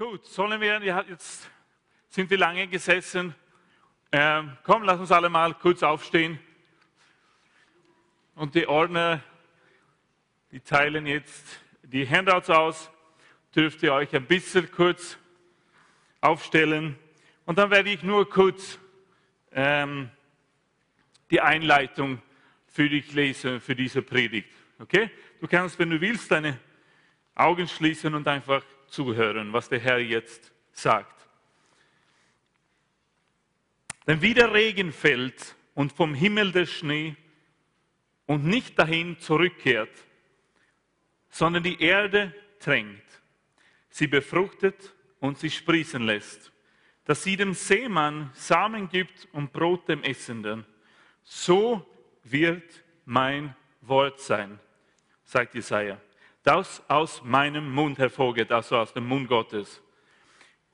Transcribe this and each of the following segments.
Gut, sollen wir, jetzt sind wir lange gesessen. Ähm, komm, lass uns alle mal kurz aufstehen. Und die Ordner, die teilen jetzt die Handouts aus. Dürft ihr euch ein bisschen kurz aufstellen. Und dann werde ich nur kurz ähm, die Einleitung für dich lesen, für diese Predigt. Okay? Du kannst, wenn du willst, deine Augen schließen und einfach zuhören, was der Herr jetzt sagt. Denn wie der Regen fällt und vom Himmel der Schnee und nicht dahin zurückkehrt, sondern die Erde tränkt, sie befruchtet und sie sprießen lässt, dass sie dem Seemann Samen gibt und Brot dem Essenden, so wird mein Wort sein, sagt Jesaja das aus meinem Mund hervorgeht, also aus dem Mund Gottes.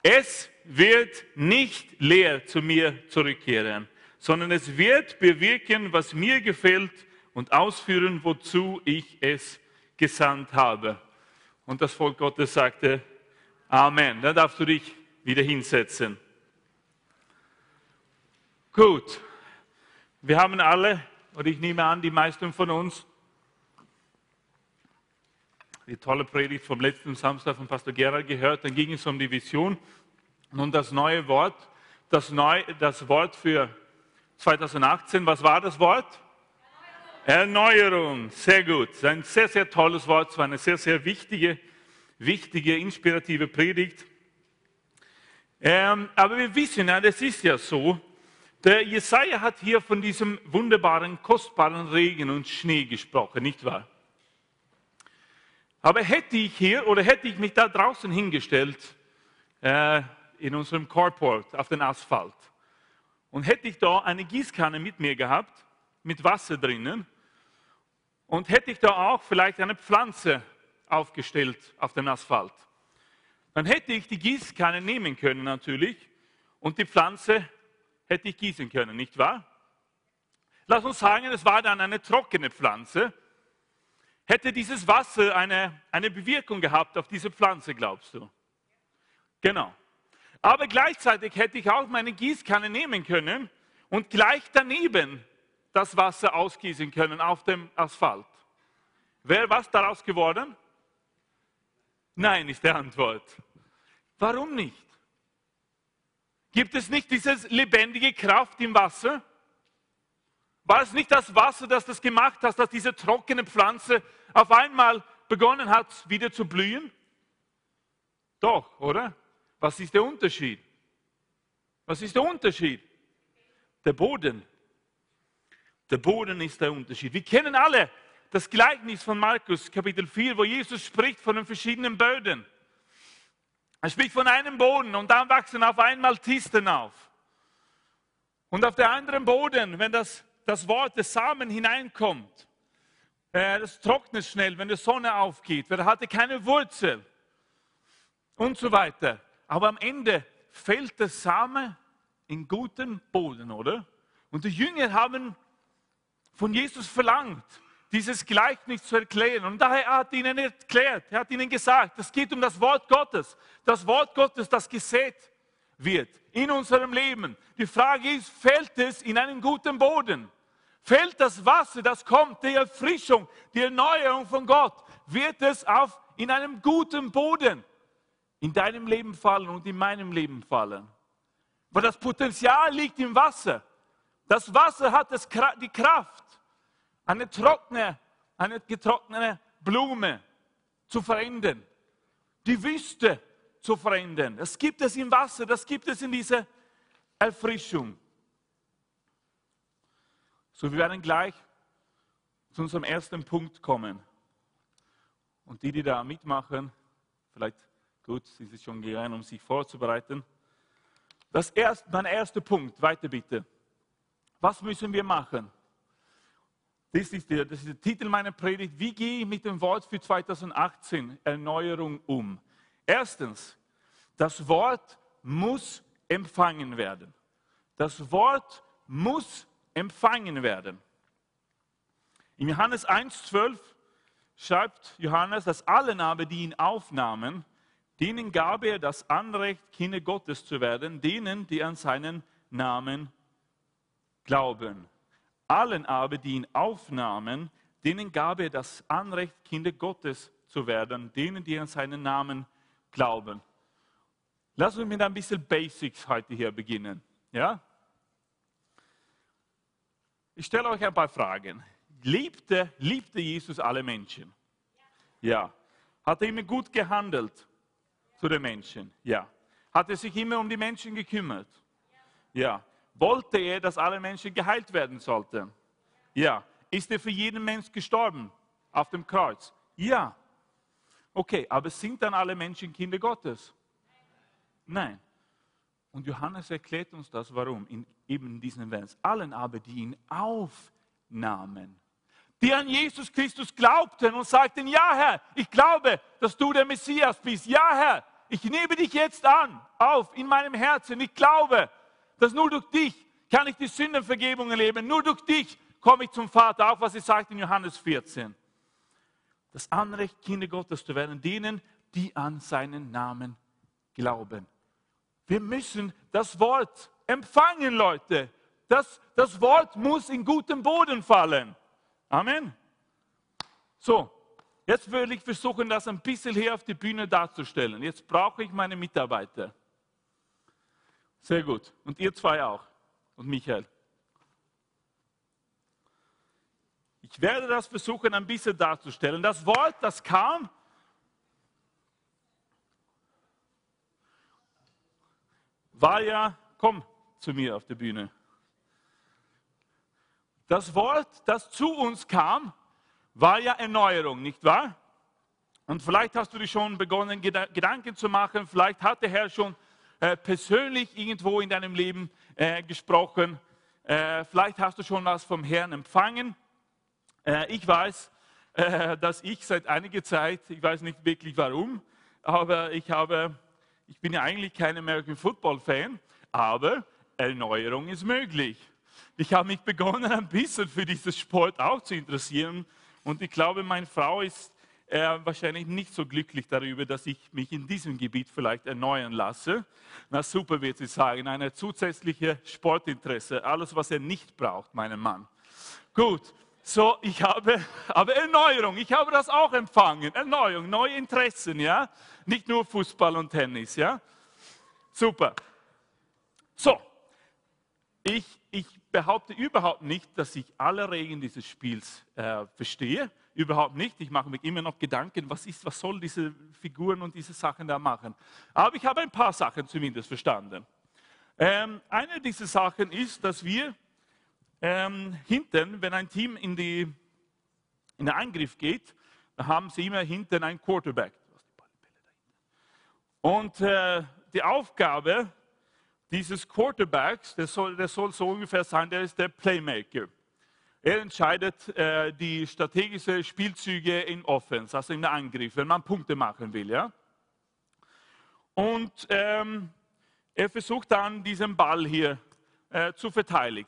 Es wird nicht leer zu mir zurückkehren, sondern es wird bewirken, was mir gefällt und ausführen, wozu ich es gesandt habe. Und das Volk Gottes sagte, Amen. Dann darfst du dich wieder hinsetzen. Gut, wir haben alle, oder ich nehme an, die meisten von uns, die tolle Predigt vom letzten Samstag von Pastor Gerald gehört. Dann ging es um die Vision. Nun das neue Wort, das, neu, das Wort für 2018. Was war das Wort? Erneuerung. Sehr gut. Ein sehr, sehr tolles Wort. Es war eine sehr, sehr wichtige, wichtige, inspirative Predigt. Ähm, aber wir wissen ja, das ist ja so, der Jesaja hat hier von diesem wunderbaren, kostbaren Regen und Schnee gesprochen, nicht wahr? Aber hätte ich hier oder hätte ich mich da draußen hingestellt, äh, in unserem Carport auf den Asphalt, und hätte ich da eine Gießkanne mit mir gehabt, mit Wasser drinnen, und hätte ich da auch vielleicht eine Pflanze aufgestellt auf dem Asphalt, dann hätte ich die Gießkanne nehmen können natürlich und die Pflanze hätte ich gießen können, nicht wahr? Lass uns sagen, es war dann eine trockene Pflanze Hätte dieses Wasser eine, eine Bewirkung gehabt auf diese Pflanze, glaubst du? Genau. Aber gleichzeitig hätte ich auch meine Gießkanne nehmen können und gleich daneben das Wasser ausgießen können auf dem Asphalt. Wäre was daraus geworden? Nein, ist die Antwort. Warum nicht? Gibt es nicht diese lebendige Kraft im Wasser? War es nicht das Wasser, das das gemacht hat, dass diese trockene Pflanze auf einmal begonnen hat, wieder zu blühen? Doch, oder? Was ist der Unterschied? Was ist der Unterschied? Der Boden. Der Boden ist der Unterschied. Wir kennen alle das Gleichnis von Markus Kapitel 4, wo Jesus spricht von den verschiedenen Böden. Er spricht von einem Boden und dann wachsen auf einmal Tisten auf. Und auf der anderen Boden, wenn das das Wort des Samen hineinkommt. Äh, das trocknet schnell, wenn die Sonne aufgeht. Wer hatte keine Wurzel und so weiter. Aber am Ende fällt der Same in guten Boden, oder? Und die Jünger haben von Jesus verlangt, dieses Gleichnis zu erklären. Und daher hat er ihnen erklärt, er hat ihnen gesagt, es geht um das Wort Gottes. Das Wort Gottes, das gesät wird in unserem Leben. Die Frage ist, fällt es in einen guten Boden? Fällt das Wasser, das kommt, die Erfrischung, die Erneuerung von Gott, wird es auf, in einem guten Boden in deinem Leben fallen und in meinem Leben fallen. Weil das Potenzial liegt im Wasser. Das Wasser hat das, die Kraft, eine trockene, eine getrocknete Blume zu verändern, die Wüste zu verändern. Das gibt es im Wasser, das gibt es in dieser Erfrischung. So, wir werden gleich zu unserem ersten Punkt kommen. Und die, die da mitmachen, vielleicht gut, sie sind schon gegangen, um sich vorzubereiten. Das erste, mein erster Punkt, weiter bitte. Was müssen wir machen? Das ist, der, das ist der Titel meiner Predigt. Wie gehe ich mit dem Wort für 2018 Erneuerung um? Erstens, das Wort muss empfangen werden. Das Wort muss empfangen werden. In Johannes 1,12 schreibt Johannes, dass alle aber, die ihn aufnahmen, Denen gab er das Anrecht, Kinder Gottes zu werden, denen, die an seinen Namen glauben. Allen aber, die ihn aufnahmen, denen gab er das Anrecht, Kinder Gottes zu werden, denen, die an seinen Namen glauben. Lass uns mit ein bisschen Basics heute hier beginnen. Ja? Ich stelle euch ein paar Fragen. Liebte, liebte Jesus alle Menschen? Ja. Hat er immer gut gehandelt zu den Menschen? Ja. Hat er sich immer um die Menschen gekümmert? Ja. Wollte er, dass alle Menschen geheilt werden sollten? Ja. Ist er für jeden Mensch gestorben auf dem Kreuz? Ja. Okay, aber sind dann alle Menschen Kinder Gottes? Nein. Und Johannes erklärt uns das, warum, in eben diesen Vers. Allen aber, die ihn aufnahmen, die an Jesus Christus glaubten und sagten, ja Herr, ich glaube, dass du der Messias bist. Ja Herr, ich nehme dich jetzt an, auf in meinem Herzen. Ich glaube, dass nur durch dich kann ich die Sündenvergebung erleben. Nur durch dich komme ich zum Vater, auch was er sagt in Johannes 14. Das Anrecht, Kinder Gottes zu werden, denen, die an seinen Namen glauben. Wir müssen das Wort empfangen, Leute. Das, das Wort muss in guten Boden fallen. Amen. So, jetzt will ich versuchen, das ein bisschen hier auf die Bühne darzustellen. Jetzt brauche ich meine Mitarbeiter. Sehr gut. Und ihr zwei auch. Und Michael. Ich werde das versuchen, ein bisschen darzustellen. Das Wort, das kam war ja, komm zu mir auf der Bühne. Das Wort, das zu uns kam, war ja Erneuerung, nicht wahr? Und vielleicht hast du dich schon begonnen, Gedanken zu machen. Vielleicht hat der Herr schon äh, persönlich irgendwo in deinem Leben äh, gesprochen. Äh, vielleicht hast du schon was vom Herrn empfangen. Ich weiß, dass ich seit einiger Zeit, ich weiß nicht wirklich warum, aber ich habe ich bin ja eigentlich kein American Football Fan, aber Erneuerung ist möglich. Ich habe mich begonnen, ein bisschen für diesen Sport auch zu interessieren. Und ich glaube, meine Frau ist äh, wahrscheinlich nicht so glücklich darüber, dass ich mich in diesem Gebiet vielleicht erneuern lasse. Na super, wird sie sagen, eine zusätzliche Sportinteresse, alles, was er nicht braucht, meinen Mann. Gut, so, ich habe, aber Erneuerung, ich habe das auch empfangen. Erneuerung, neue Interessen, ja. Nicht nur Fußball und Tennis, ja. Super. So, ich, ich behaupte überhaupt nicht, dass ich alle Regeln dieses Spiels äh, verstehe. Überhaupt nicht. Ich mache mir immer noch Gedanken, was ist, was soll diese Figuren und diese Sachen da machen. Aber ich habe ein paar Sachen zumindest verstanden. Ähm, eine dieser Sachen ist, dass wir ähm, hinten, wenn ein Team in, die, in den Angriff geht, haben sie immer hinten einen Quarterback. Und äh, die Aufgabe dieses Quarterbacks, der soll, der soll so ungefähr sein, der ist der Playmaker. Er entscheidet äh, die strategischen Spielzüge in Offense, also der Angriff, wenn man Punkte machen will. Ja? Und ähm, er versucht dann, diesen Ball hier äh, zu verteidigen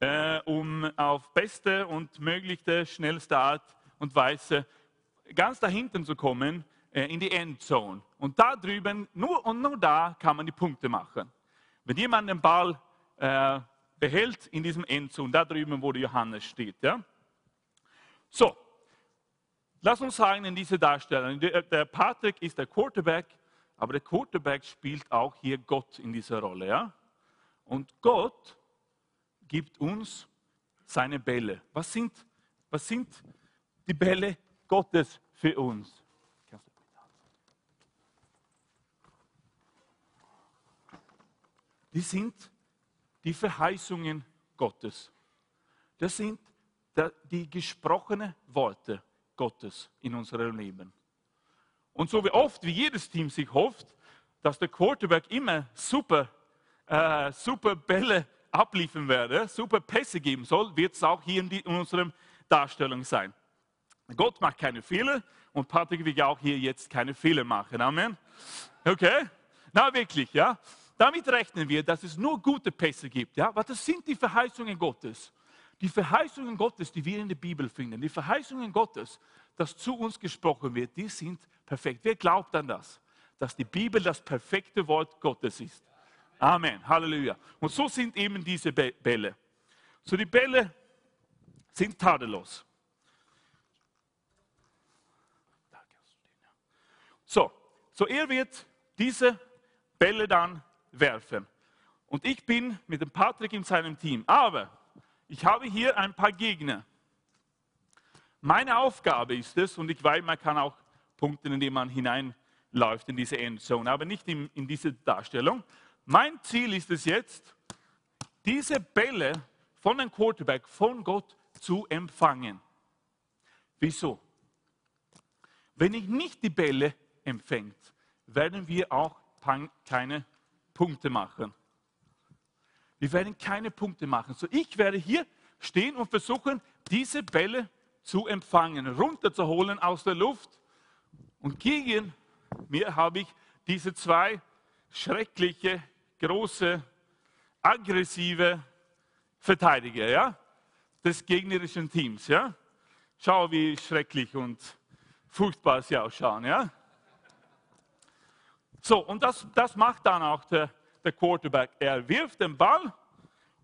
äh, um auf beste und möglichste, schnellste Art und Weise ganz dahinten zu kommen äh, in die Endzone. Und da drüben, nur und nur da kann man die Punkte machen. Wenn jemand den Ball äh, behält in diesem Endzone, da drüben, wo der Johannes steht. Ja? So, lass uns sagen in dieser Darstellung, der, Patrick ist der Quarterback, aber der Quarterback spielt auch hier Gott in dieser Rolle. Ja? Und Gott gibt uns seine Bälle. Was sind, was sind die Bälle Gottes für uns? Die sind die Verheißungen Gottes. Das sind die gesprochenen Worte Gottes in unserem Leben. Und so wie oft, wie jedes Team sich hofft, dass der Quarterback immer super, äh, super Bälle abliefern werde, super Pässe geben soll, wird es auch hier in, die, in unserer Darstellung sein. Gott macht keine Fehler und Patrick will ja auch hier jetzt keine Fehler machen. Amen. Okay? Na wirklich, ja? Damit rechnen wir, dass es nur gute Pässe gibt. Ja? Aber das sind die Verheißungen Gottes. Die Verheißungen Gottes, die wir in der Bibel finden, die Verheißungen Gottes, dass zu uns gesprochen wird, die sind perfekt. Wer glaubt an das? dass die Bibel das perfekte Wort Gottes ist. Amen. Halleluja. Und so sind eben diese Bälle. So die Bälle sind tadellos. So, so er wird diese Bälle dann werfen. Und ich bin mit dem Patrick in seinem Team. Aber ich habe hier ein paar Gegner. Meine Aufgabe ist es, und ich weiß, man kann auch punkten, indem man hineinläuft in diese Endzone, aber nicht in, in diese Darstellung. Mein Ziel ist es jetzt, diese Bälle von dem Quarterback, von Gott zu empfangen. Wieso? Wenn ich nicht die Bälle empfängt, werden wir auch keine Punkte machen. Wir werden keine Punkte machen. So, ich werde hier stehen und versuchen, diese Bälle zu empfangen, runterzuholen aus der Luft. Und gegen mir habe ich diese zwei schreckliche, große, aggressive Verteidiger ja, des gegnerischen Teams. Ja. Schau, wie schrecklich und furchtbar sie ausschauen. Ja. So, und das, das macht dann auch der, der Quarterback. Er wirft den Ball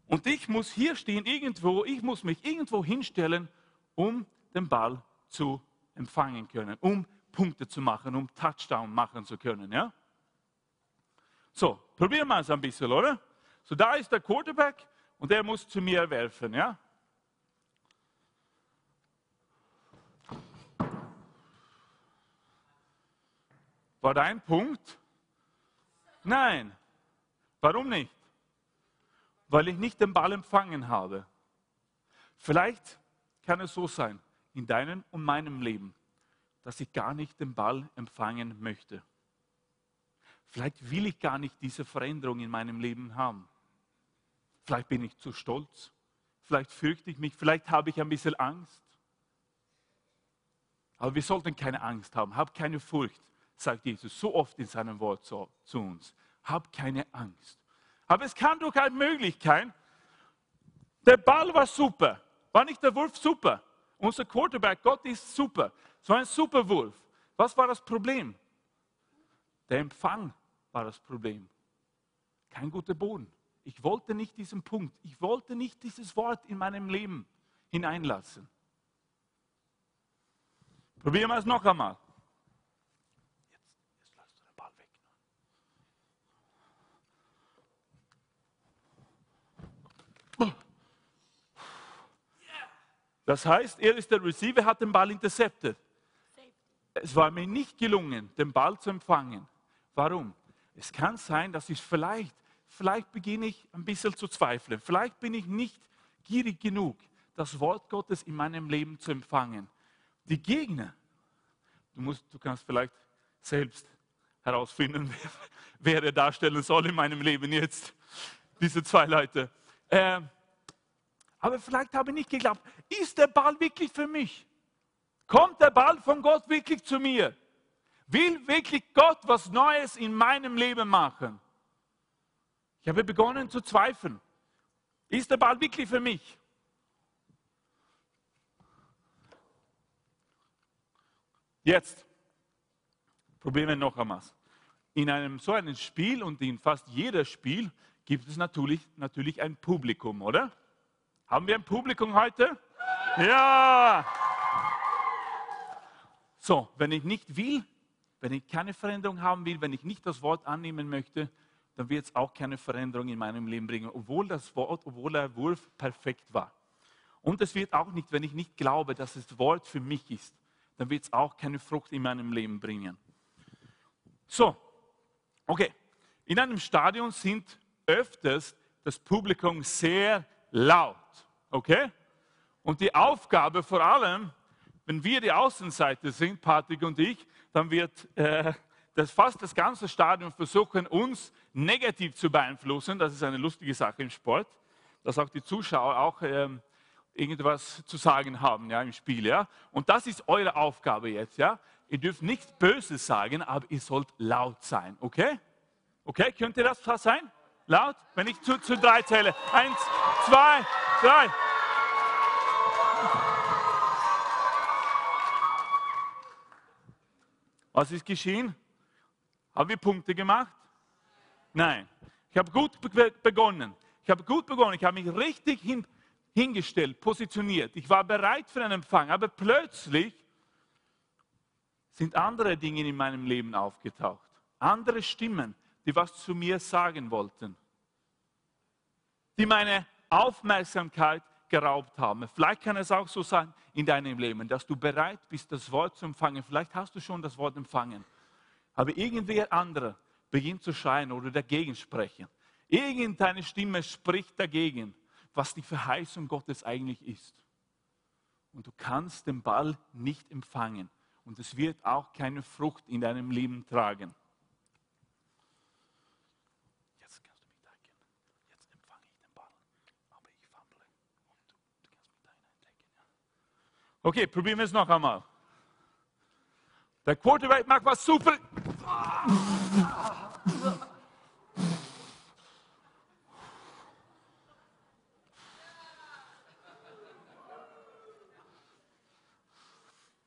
und ich muss hier stehen irgendwo, ich muss mich irgendwo hinstellen, um den Ball zu empfangen können, um Punkte zu machen, um Touchdown machen zu können. Ja? So, probieren wir es ein bisschen, oder? So, da ist der Quarterback und er muss zu mir werfen. Ja? War da ein Punkt? Nein. Warum nicht? Weil ich nicht den Ball empfangen habe. Vielleicht kann es so sein, in deinem und meinem Leben, dass ich gar nicht den Ball empfangen möchte. Vielleicht will ich gar nicht diese Veränderung in meinem Leben haben. Vielleicht bin ich zu stolz. Vielleicht fürchte ich mich. Vielleicht habe ich ein bisschen Angst. Aber wir sollten keine Angst haben. Hab keine Furcht sagt Jesus so oft in seinem Wort zu, zu uns. Hab keine Angst. Aber es kann doch eine Möglichkeit. Der Ball war super. War nicht der Wurf super? Unser Quarterback, Gott ist super. Es war ein super Wurf. Was war das Problem? Der Empfang war das Problem. Kein guter Boden. Ich wollte nicht diesen Punkt. Ich wollte nicht dieses Wort in meinem Leben hineinlassen. Probieren wir es noch einmal. Das heißt, er ist der Receiver, hat den Ball intercepted. Es war mir nicht gelungen, den Ball zu empfangen. Warum? Es kann sein, dass ich vielleicht, vielleicht beginne ich ein bisschen zu zweifeln. Vielleicht bin ich nicht gierig genug, das Wort Gottes in meinem Leben zu empfangen. Die Gegner, du, musst, du kannst vielleicht selbst herausfinden, wer, wer er darstellen soll in meinem Leben jetzt. Diese zwei Leute. Äh, aber vielleicht habe ich nicht geglaubt, ist der Ball wirklich für mich? Kommt der Ball von Gott wirklich zu mir? Will wirklich Gott was Neues in meinem Leben machen? Ich habe begonnen zu zweifeln. Ist der Ball wirklich für mich? Jetzt probieren wir noch einmal. In einem so einem Spiel und in fast jedem Spiel gibt es natürlich, natürlich ein Publikum, oder? Haben wir ein Publikum heute? Ja! So, wenn ich nicht will, wenn ich keine Veränderung haben will, wenn ich nicht das Wort annehmen möchte, dann wird es auch keine Veränderung in meinem Leben bringen, obwohl das Wort, obwohl der Wurf perfekt war. Und es wird auch nicht, wenn ich nicht glaube, dass das Wort für mich ist, dann wird es auch keine Frucht in meinem Leben bringen. So, okay. In einem Stadion sind öfters das Publikum sehr laut. Okay? Und die Aufgabe vor allem, wenn wir die Außenseite sind, Patrick und ich, dann wird äh, das fast das ganze Stadion versuchen, uns negativ zu beeinflussen. Das ist eine lustige Sache im Sport, dass auch die Zuschauer auch ähm, irgendwas zu sagen haben ja, im Spiel. Ja? Und das ist eure Aufgabe jetzt. Ja? Ihr dürft nichts Böses sagen, aber ihr sollt laut sein. Okay? Okay, könnt ihr das sein? Laut? Wenn ich zu, zu drei zähle. Eins, zwei, drei. Was ist geschehen? Haben wir Punkte gemacht? Nein. Ich habe gut begonnen. Ich habe gut begonnen. Ich habe mich richtig hin, hingestellt, positioniert. Ich war bereit für einen Empfang. Aber plötzlich sind andere Dinge in meinem Leben aufgetaucht. Andere Stimmen, die was zu mir sagen wollten. Die meine Aufmerksamkeit geraubt haben. Vielleicht kann es auch so sein in deinem Leben, dass du bereit bist, das Wort zu empfangen. Vielleicht hast du schon das Wort empfangen. Aber irgendwer anderer beginnt zu schreien oder dagegen sprechen. Irgendeine Stimme spricht dagegen, was die Verheißung Gottes eigentlich ist. Und du kannst den Ball nicht empfangen. Und es wird auch keine Frucht in deinem Leben tragen. Jetzt kannst du mich danken. Jetzt empfange ich den Ball. Aber ich fumble. Und du, du kannst mich da hineindenken. Ja? Okay, probieren wir es noch einmal. Der Quarterback macht was super.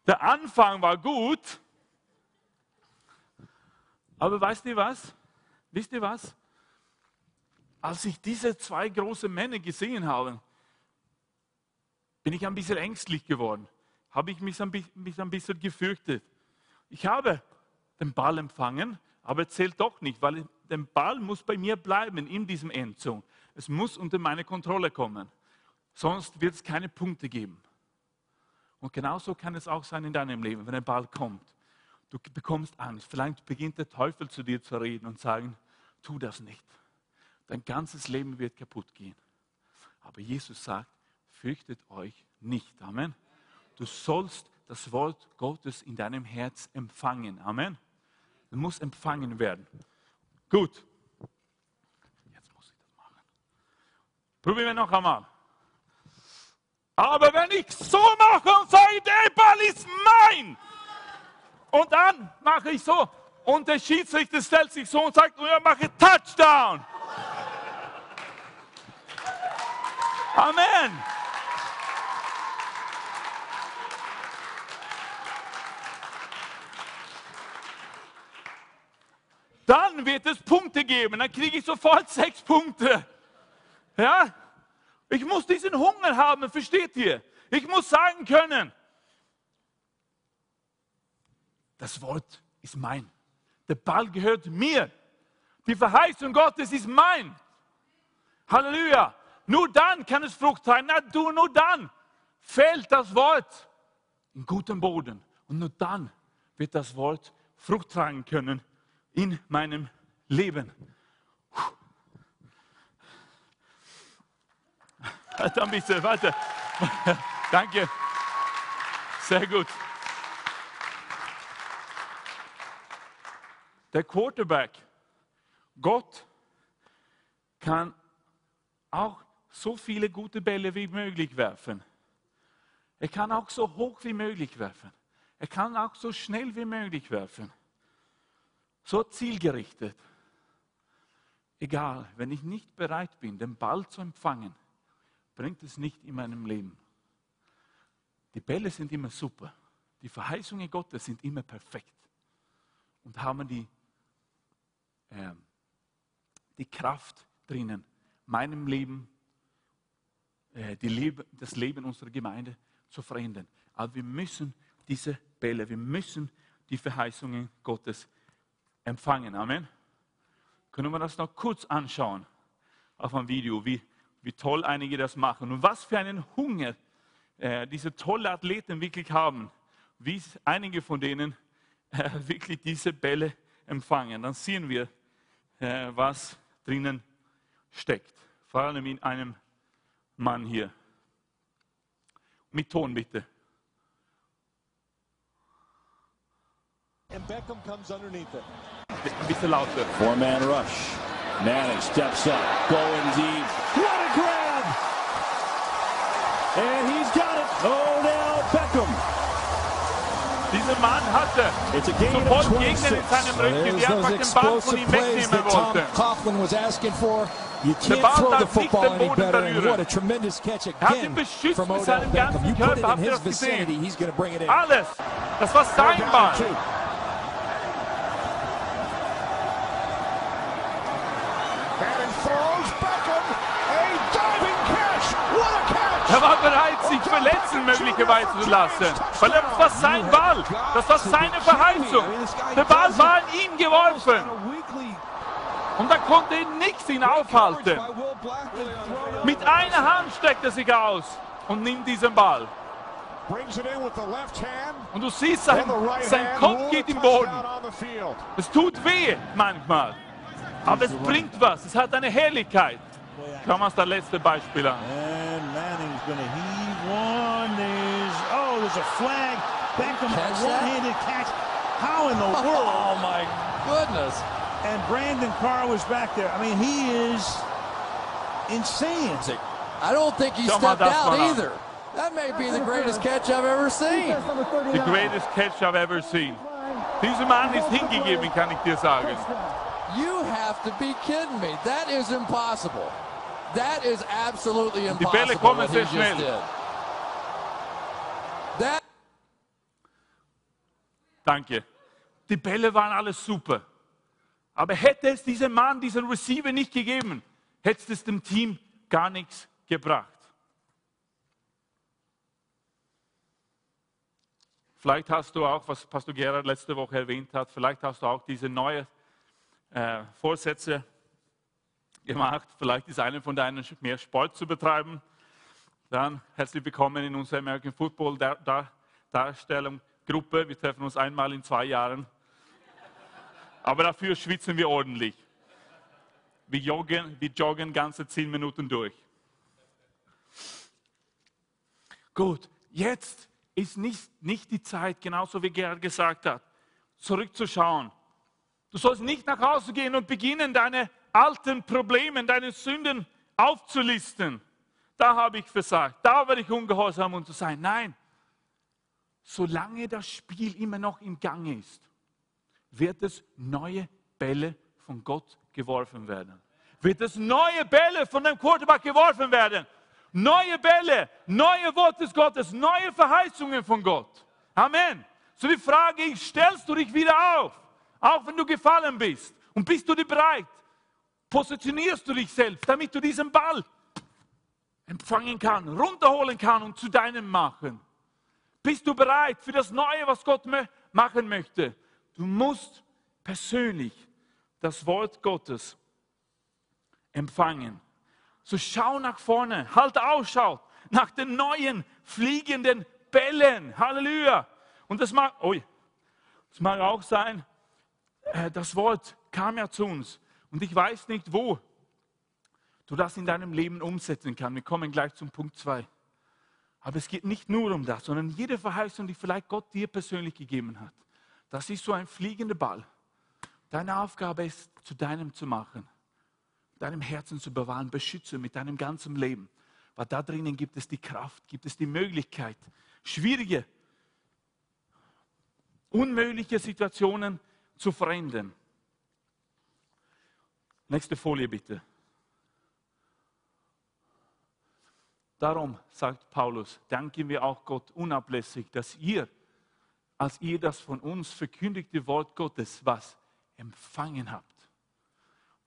Der Anfang war gut, aber weißt du was? Wisst ihr was? Als ich diese zwei großen Männer gesehen habe, bin ich ein bisschen ängstlich geworden. Habe ich mich ein, mich ein bisschen gefürchtet. Ich habe den Ball empfangen, aber er zählt doch nicht, weil der Ball muss bei mir bleiben in diesem Endzone. Es muss unter meine Kontrolle kommen. Sonst wird es keine Punkte geben. Und genauso kann es auch sein in deinem Leben, wenn ein Ball kommt. Du bekommst Angst. Vielleicht beginnt der Teufel zu dir zu reden und sagen, tu das nicht. Dein ganzes Leben wird kaputt gehen. Aber Jesus sagt, fürchtet euch nicht. Amen. Du sollst das Wort Gottes in deinem Herz empfangen. Amen. Du musst empfangen werden. Gut. Jetzt muss ich das machen. Probieren wir noch einmal. Aber wenn ich so mache und sage, der Ball ist mein, und dann mache ich so, und der Schiedsrichter stellt sich so und sagt, und er mache Touchdown. Amen. Dann wird es Punkte geben, dann kriege ich sofort sechs Punkte. Ja? Ich muss diesen Hunger haben, versteht ihr? Ich muss sagen können, das Wort ist mein. Der Ball gehört mir. Die Verheißung Gottes ist mein. Halleluja. Nur dann kann es Frucht du, nur dann fällt das Wort in guten Boden. Und nur dann wird das Wort Frucht tragen können in meinem Leben. Warte ein bisschen, warte. Danke. Sehr gut. Der Quarterback, Gott, kann auch so viele gute Bälle wie möglich werfen. Er kann auch so hoch wie möglich werfen. Er kann auch so schnell wie möglich werfen. So zielgerichtet. Egal, wenn ich nicht bereit bin, den Ball zu empfangen, bringt es nicht in meinem Leben. Die Bälle sind immer super. Die Verheißungen Gottes sind immer perfekt und haben die, äh, die Kraft drinnen, meinem Leben, äh, Lebe, das Leben unserer Gemeinde zu verändern. Aber wir müssen diese Bälle, wir müssen die Verheißungen Gottes empfangen. Amen. Können wir das noch kurz anschauen auf einem Video, wie wie toll einige das machen und was für einen Hunger äh, diese tollen Athleten wirklich haben, wie einige von denen äh, wirklich diese Bälle empfangen. Dann sehen wir, äh, was drinnen steckt. Vor allem in einem Mann hier. Mit Ton bitte. And Beckham comes underneath it. Ein bisschen lauter. Four-man rush. Manning steps up, going deep. What a grab! And he's got it. Oh, Odell Beckham. Dieser Mann hatte sofort Gegner in seinem Rücken, die einfach den Ball von ihm wegnehmen wollten. Coughlin was asking for. You can't throw the football any better. And what a tremendous catch again from Odell Beckham. You put it in his vicinity, he's going to bring it in. Alles. Das war sein Ball. War bereit, sich verletzen möglicherweise zu lassen, weil das war sein Ball, das war seine Verheißung. Der Ball war an ihn geworfen. Und da konnte ihn nichts ihn aufhalten. Mit einer Hand streckt er sich aus und nimmt diesen Ball. Und du siehst, sein, sein Kopf geht im Boden. Es tut weh manchmal. Aber es bringt was. Es hat eine Herrlichkeit. Schauen wir uns das letzte Beispiel an. And Manning's going to heave one. There's, oh, there's a flag. Beckham, Catch a one-handed catch. How in the world? Oh my goodness. And Brandon Carr was back there. I mean, he is insane. I don't think he Schau stepped out either. That may be the greatest catch I've ever seen. The greatest catch I've ever seen. Dieser Mann ist hingegeben, kann ich dir sagen. You have to be kidding me. That is impossible. That is absolutely Bälle impossible kommen what he sehr schnell. Danke. Die Bälle waren alles super. Aber hätte es diesem Mann, diesen Receiver nicht gegeben, hätte es dem Team gar nichts gebracht. Vielleicht hast du auch, was Pastor Gerhard letzte Woche erwähnt hat, vielleicht hast du auch diese neuen äh, Vorsätze gemacht. Vielleicht ist einer von deinen mehr Sport zu betreiben. Dann herzlich willkommen in unserer American Football Dar Dar Darstellung Gruppe. Wir treffen uns einmal in zwei Jahren. Aber dafür schwitzen wir ordentlich. Wir joggen, wir joggen ganze zehn Minuten durch. Gut, jetzt ist nicht, nicht die Zeit, genauso wie Gerhard gesagt hat, zurückzuschauen. Du sollst nicht nach Hause gehen und beginnen, deine alten Probleme, deine Sünden aufzulisten. Da habe ich versagt, da werde ich ungehorsam und zu sein. Nein, solange das Spiel immer noch im Gange ist, wird es neue Bälle von Gott geworfen werden. Wird es neue Bälle von dem Quarterback geworfen werden. Neue Bälle, neue Worte Gottes, neue Verheißungen von Gott. Amen. So die Frage ist, stellst du dich wieder auf, auch wenn du gefallen bist? Und bist du dir bereit? Positionierst du dich selbst, damit du diesen Ball empfangen kannst, runterholen kannst und zu deinem machen? Bist du bereit für das Neue, was Gott machen möchte? Du musst persönlich das Wort Gottes empfangen. So schau nach vorne, halt Ausschau nach den neuen fliegenden Bällen. Halleluja. Und das mag, ui, das mag auch sein, äh, das Wort kam ja zu uns. Und ich weiß nicht, wo du das in deinem Leben umsetzen kannst. Wir kommen gleich zum Punkt 2. Aber es geht nicht nur um das, sondern jede Verheißung, die vielleicht Gott dir persönlich gegeben hat. Das ist so ein fliegender Ball. Deine Aufgabe ist, zu deinem zu machen, deinem Herzen zu bewahren, beschützen mit deinem ganzen Leben. Weil da drinnen gibt es die Kraft, gibt es die Möglichkeit, schwierige, unmögliche Situationen zu verändern. Nächste Folie bitte. Darum, sagt Paulus, danken wir auch Gott unablässig, dass ihr, als ihr das von uns verkündigte Wort Gottes, was empfangen habt,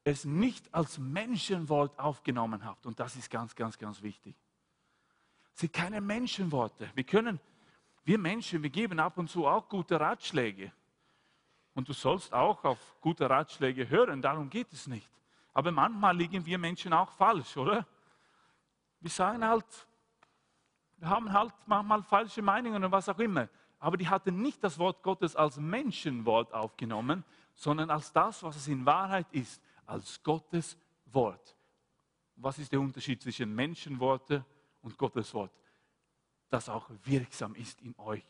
es nicht als Menschenwort aufgenommen habt. Und das ist ganz, ganz, ganz wichtig. Es sind keine Menschenworte. Wir können, wir Menschen, wir geben ab und zu auch gute Ratschläge. Und du sollst auch auf gute Ratschläge hören, darum geht es nicht. Aber manchmal liegen wir Menschen auch falsch, oder? Wir sagen halt, wir haben halt manchmal falsche Meinungen und was auch immer. Aber die hatten nicht das Wort Gottes als Menschenwort aufgenommen, sondern als das, was es in Wahrheit ist, als Gottes Wort. Was ist der Unterschied zwischen Menschenworte und Gottes Wort? Das auch wirksam ist in euch,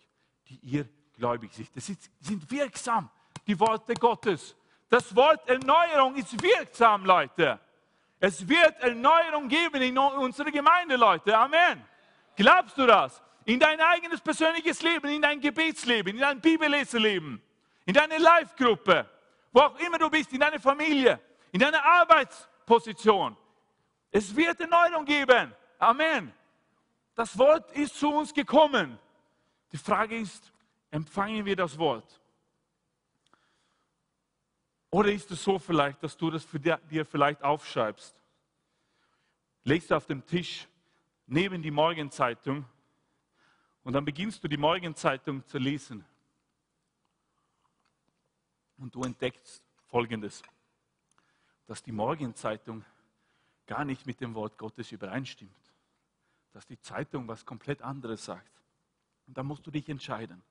die ihr gläubig seid. Das sind wirksam, die Worte Gottes. Das Wort Erneuerung ist wirksam, Leute. Es wird Erneuerung geben in unserer Gemeinde, Leute. Amen. Glaubst du das? In dein eigenes persönliches Leben, in dein Gebetsleben, in dein Bibelleserleben, in deine Live-Gruppe, wo auch immer du bist, in deiner Familie, in deiner Arbeitsposition. Es wird Erneuerung geben. Amen. Das Wort ist zu uns gekommen. Die Frage ist, empfangen wir das Wort? Oder ist es so vielleicht, dass du das für dir vielleicht aufschreibst? Legst auf dem Tisch neben die Morgenzeitung und dann beginnst du die Morgenzeitung zu lesen. Und du entdeckst Folgendes, dass die Morgenzeitung gar nicht mit dem Wort Gottes übereinstimmt. Dass die Zeitung was komplett anderes sagt. Und da musst du dich entscheiden.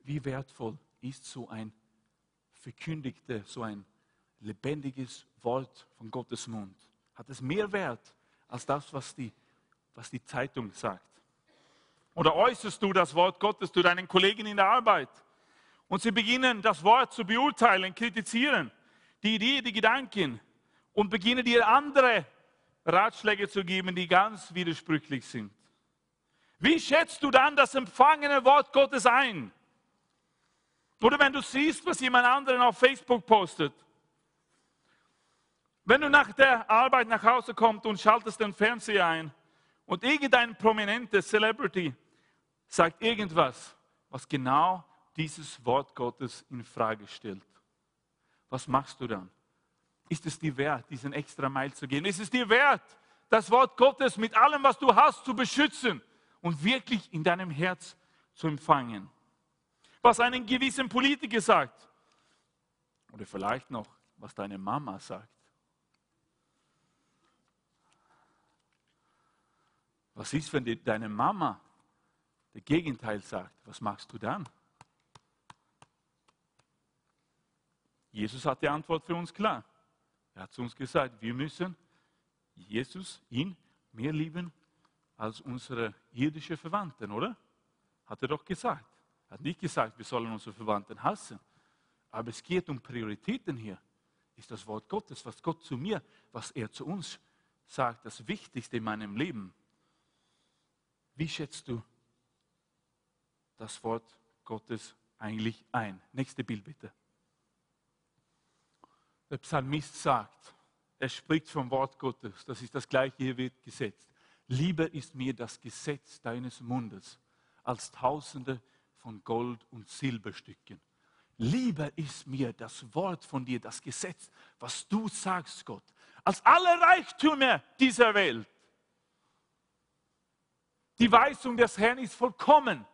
Wie wertvoll ist so ein verkündigtes, so ein lebendiges Wort von Gottes Mund? Hat es mehr Wert als das, was die, was die Zeitung sagt? Oder äußerst du das Wort Gottes zu deinen Kollegen in der Arbeit? Und sie beginnen das Wort zu beurteilen, kritisieren, die Idee, die Gedanken und beginnen dir andere Ratschläge zu geben, die ganz widersprüchlich sind. Wie schätzt du dann das empfangene Wort Gottes ein? Oder wenn du siehst, was jemand anderen auf Facebook postet. Wenn du nach der Arbeit nach Hause kommst und schaltest den Fernseher ein und irgendein prominenter Celebrity sagt irgendwas, was genau dieses Wort Gottes in Frage stellt. Was machst du dann? Ist es dir wert, diesen extra Meil zu gehen? Ist es dir wert, das Wort Gottes mit allem, was du hast, zu beschützen und wirklich in deinem Herz zu empfangen? Was einen gewissen Politiker sagt oder vielleicht noch, was deine Mama sagt. Was ist, wenn die, deine Mama das Gegenteil sagt? Was machst du dann? Jesus hat die Antwort für uns klar. Er hat zu uns gesagt, wir müssen Jesus, ihn, mehr lieben als unsere irdischen Verwandten, oder? Hat er doch gesagt. Er hat nicht gesagt, wir sollen unsere Verwandten hassen. Aber es geht um Prioritäten hier. Ist das Wort Gottes, was Gott zu mir, was er zu uns sagt, das Wichtigste in meinem Leben? Wie schätzt du das Wort Gottes eigentlich ein? Nächste Bild bitte. Der Psalmist sagt, er spricht vom Wort Gottes, das ist das gleiche, hier wird gesetzt. Lieber ist mir das Gesetz deines Mundes als Tausende von Gold- und Silberstücken. Lieber ist mir das Wort von dir, das Gesetz, was du sagst, Gott, als alle Reichtümer dieser Welt. Die Weisung des Herrn ist vollkommen.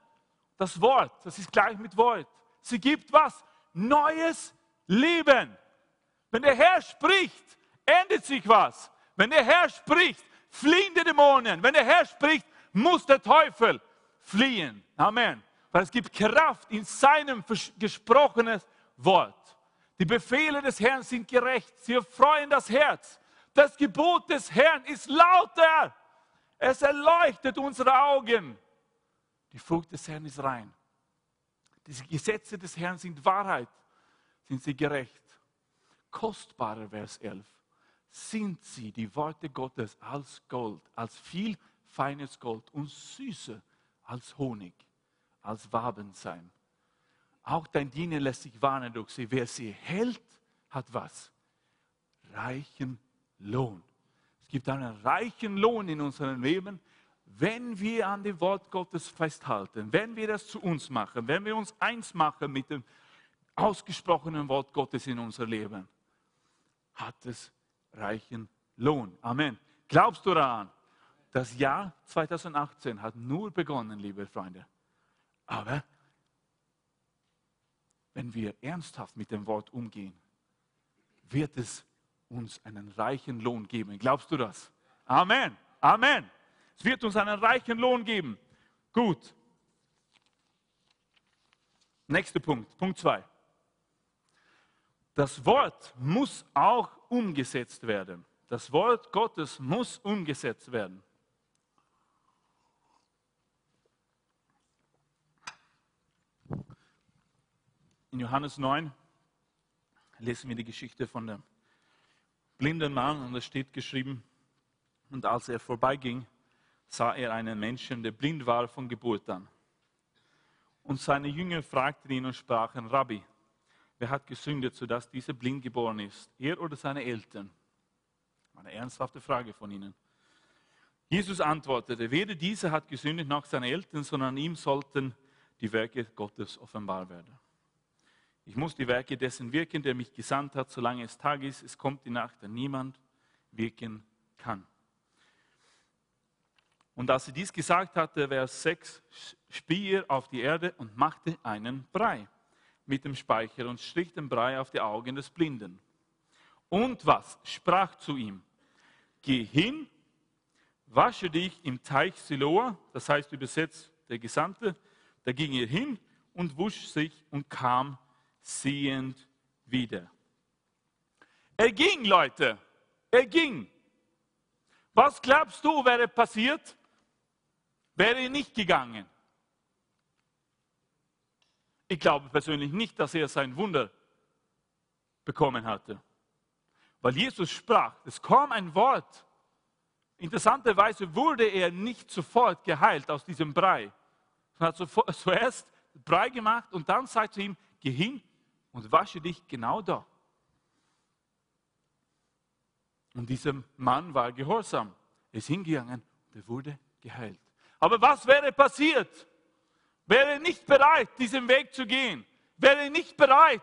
Das Wort, das ist gleich mit Wort. Sie gibt was? Neues Leben. Wenn der Herr spricht, ändert sich was. Wenn der Herr spricht, fliehen die Dämonen. Wenn der Herr spricht, muss der Teufel fliehen. Amen. Weil es gibt Kraft in seinem gesprochenen Wort. Die Befehle des Herrn sind gerecht. Sie erfreuen das Herz. Das Gebot des Herrn ist lauter. Es erleuchtet unsere Augen. Die Frucht des Herrn ist rein. Die Gesetze des Herrn sind Wahrheit. Sind sie gerecht kostbarer, Vers 11, sind sie, die Worte Gottes, als Gold, als viel feines Gold und süßer als Honig, als Wabensein. Auch dein Diener lässt sich warnen durch sie. Wer sie hält, hat was? Reichen Lohn. Es gibt einen reichen Lohn in unserem Leben, wenn wir an dem Wort Gottes festhalten, wenn wir das zu uns machen, wenn wir uns eins machen mit dem ausgesprochenen Wort Gottes in unser Leben hat es reichen Lohn. Amen. Glaubst du daran? Das Jahr 2018 hat nur begonnen, liebe Freunde. Aber wenn wir ernsthaft mit dem Wort umgehen, wird es uns einen reichen Lohn geben. Glaubst du das? Amen. Amen. Es wird uns einen reichen Lohn geben. Gut. Nächster Punkt, Punkt 2. Das Wort muss auch umgesetzt werden. Das Wort Gottes muss umgesetzt werden. Johannes 9 lesen wir die Geschichte von dem blinden Mann und es steht geschrieben, und als er vorbeiging, sah er einen Menschen, der blind war von Geburt an. Und seine Jünger fragten ihn und sprachen, Rabbi, Wer hat gesündet, sodass dieser blind geboren ist? Er oder seine Eltern? Eine ernsthafte Frage von Ihnen. Jesus antwortete, weder dieser hat gesündigt nach seinen Eltern, sondern ihm sollten die Werke Gottes offenbar werden. Ich muss die Werke dessen wirken, der mich gesandt hat, solange es Tag ist. Es kommt die Nacht, da niemand wirken kann. Und als sie dies gesagt hatte, Vers 6, spie er auf die Erde und machte einen Brei mit dem Speicher und strich den Brei auf die Augen des Blinden. Und was? Sprach zu ihm, geh hin, wasche dich im Teich Siloa, das heißt übersetzt der Gesandte, da ging er hin und wusch sich und kam sehend wieder. Er ging, Leute, er ging. Was glaubst du, wäre passiert, wäre er nicht gegangen? Ich glaube persönlich nicht, dass er sein Wunder bekommen hatte. Weil Jesus sprach, es kam ein Wort. Interessanterweise wurde er nicht sofort geheilt aus diesem Brei. Er hat zuerst Brei gemacht und dann sagt zu ihm, geh hin und wasche dich genau da. Und dieser Mann war gehorsam. Er ist hingegangen und er wurde geheilt. Aber was wäre passiert? Wäre nicht bereit, diesen Weg zu gehen? Wäre nicht bereit,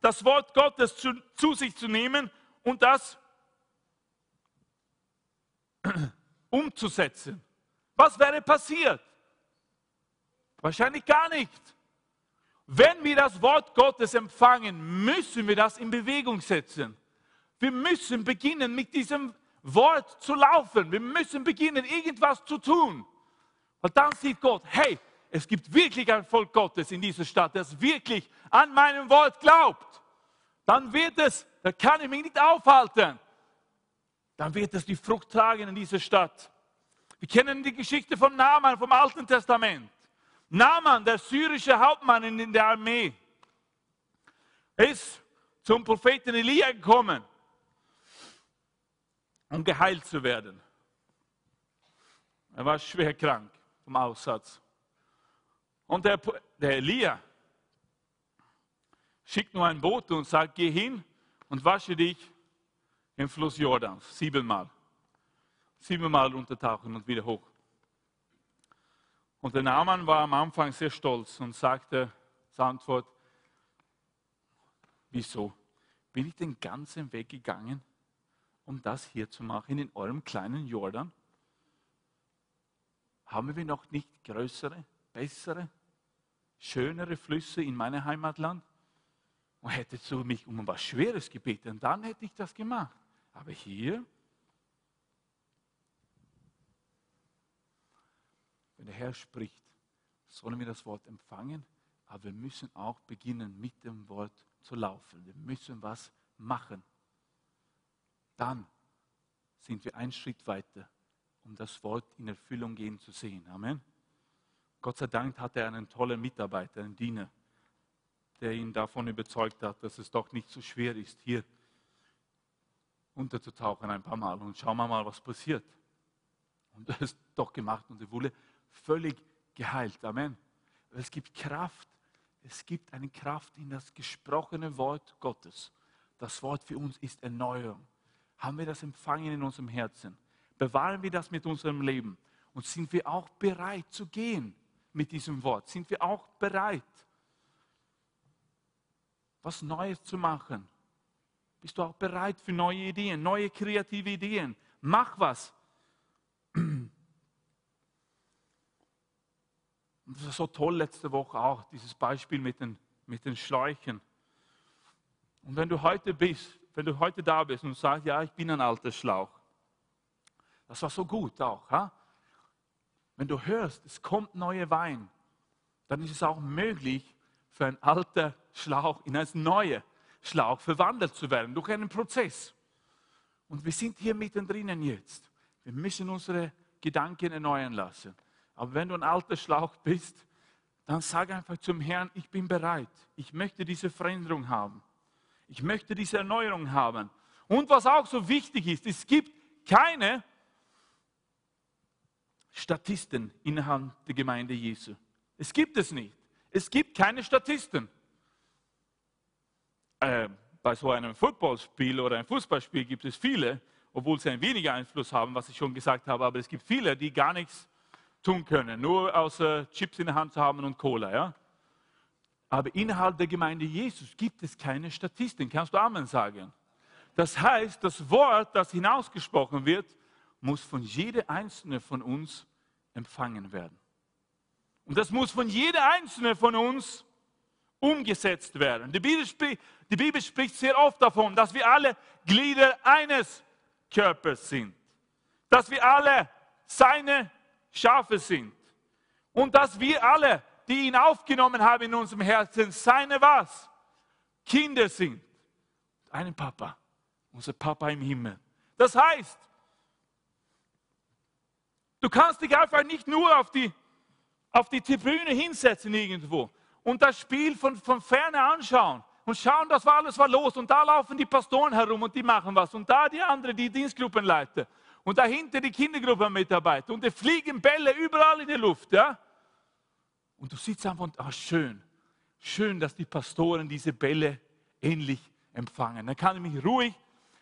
das Wort Gottes zu, zu sich zu nehmen und das umzusetzen? Was wäre passiert? Wahrscheinlich gar nicht. Wenn wir das Wort Gottes empfangen, müssen wir das in Bewegung setzen. Wir müssen beginnen, mit diesem Wort zu laufen. Wir müssen beginnen, irgendwas zu tun. Und dann sieht Gott, hey, es gibt wirklich ein Volk Gottes in dieser Stadt, das wirklich an meinem Wort glaubt. Dann wird es, da kann ich mich nicht aufhalten. Dann wird es die Frucht tragen in dieser Stadt. Wir kennen die Geschichte von Naaman vom Alten Testament. Naaman, der syrische Hauptmann in der Armee, ist zum Propheten Elia gekommen, um geheilt zu werden. Er war schwer krank vom Aussatz. Und der, der Elia schickt nur ein Boot und sagt, geh hin und wasche dich im Fluss Jordans, siebenmal. Siebenmal untertauchen und wieder hoch. Und der Naaman war am Anfang sehr stolz und sagte zur Antwort, wieso? Bin ich den ganzen Weg gegangen, um das hier zu machen in eurem kleinen Jordan? Haben wir noch nicht größere, bessere, schönere Flüsse in meinem Heimatland? Und hättest du mich um etwas Schweres gebeten, dann hätte ich das gemacht. Aber hier Wenn der Herr spricht, sollen wir das Wort empfangen, aber wir müssen auch beginnen, mit dem Wort zu laufen. Wir müssen was machen. Dann sind wir einen Schritt weiter, um das Wort in Erfüllung gehen zu sehen. Amen. Gott sei Dank hat er einen tollen Mitarbeiter, einen Diener, der ihn davon überzeugt hat, dass es doch nicht so schwer ist, hier unterzutauchen ein paar Mal und schauen wir mal, was passiert. Und er ist doch gemacht und er wurde völlig geheilt. Amen. Es gibt Kraft. Es gibt eine Kraft in das gesprochene Wort Gottes. Das Wort für uns ist Erneuerung. Haben wir das empfangen in unserem Herzen? Bewahren wir das mit unserem Leben? Und sind wir auch bereit zu gehen mit diesem Wort? Sind wir auch bereit, was Neues zu machen? Bist du auch bereit für neue Ideen, neue kreative Ideen? Mach was. Und das war so toll letzte Woche auch, dieses Beispiel mit den, mit den Schläuchen. Und wenn du heute bist, wenn du heute da bist und sagst, ja, ich bin ein alter Schlauch, das war so gut auch. Ha? Wenn du hörst, es kommt neue Wein, dann ist es auch möglich, für ein alter Schlauch in einen neuen Schlauch verwandelt zu werden, durch einen Prozess. Und wir sind hier mittendrin jetzt. Wir müssen unsere Gedanken erneuern lassen. Aber wenn du ein alter Schlauch bist, dann sag einfach zum Herrn, ich bin bereit. Ich möchte diese Veränderung haben. Ich möchte diese Erneuerung haben. Und was auch so wichtig ist, es gibt keine Statisten innerhalb der Gemeinde Jesu. Es gibt es nicht. Es gibt keine Statisten. Äh, bei so einem Footballspiel oder einem Fußballspiel gibt es viele, obwohl sie ein weniger Einfluss haben, was ich schon gesagt habe, aber es gibt viele, die gar nichts tun können, nur außer Chips in der Hand zu haben und Cola. Ja? Aber innerhalb der Gemeinde Jesus gibt es keine Statistiken. Kannst du Amen sagen? Das heißt, das Wort, das hinausgesprochen wird, muss von jeder einzelne von uns empfangen werden. Und das muss von jeder einzelne von uns umgesetzt werden. Die Bibel, spricht, die Bibel spricht sehr oft davon, dass wir alle Glieder eines Körpers sind. Dass wir alle seine Schafe sind. Und dass wir alle, die ihn aufgenommen haben in unserem Herzen, seine was? Kinder sind. Einen Papa, unser Papa im Himmel. Das heißt, du kannst dich einfach nicht nur auf die, auf die Tribüne hinsetzen irgendwo und das Spiel von, von ferne anschauen und schauen, das war alles war los und da laufen die Pastoren herum und die machen was und da die anderen, die Dienstgruppenleiter und dahinter die Kindergruppenmitarbeiter und die fliegen Bälle überall in die Luft. Ja? Und du sitzt einfach und, ah, schön, schön, dass die Pastoren diese Bälle ähnlich empfangen. Dann kann ich mich ruhig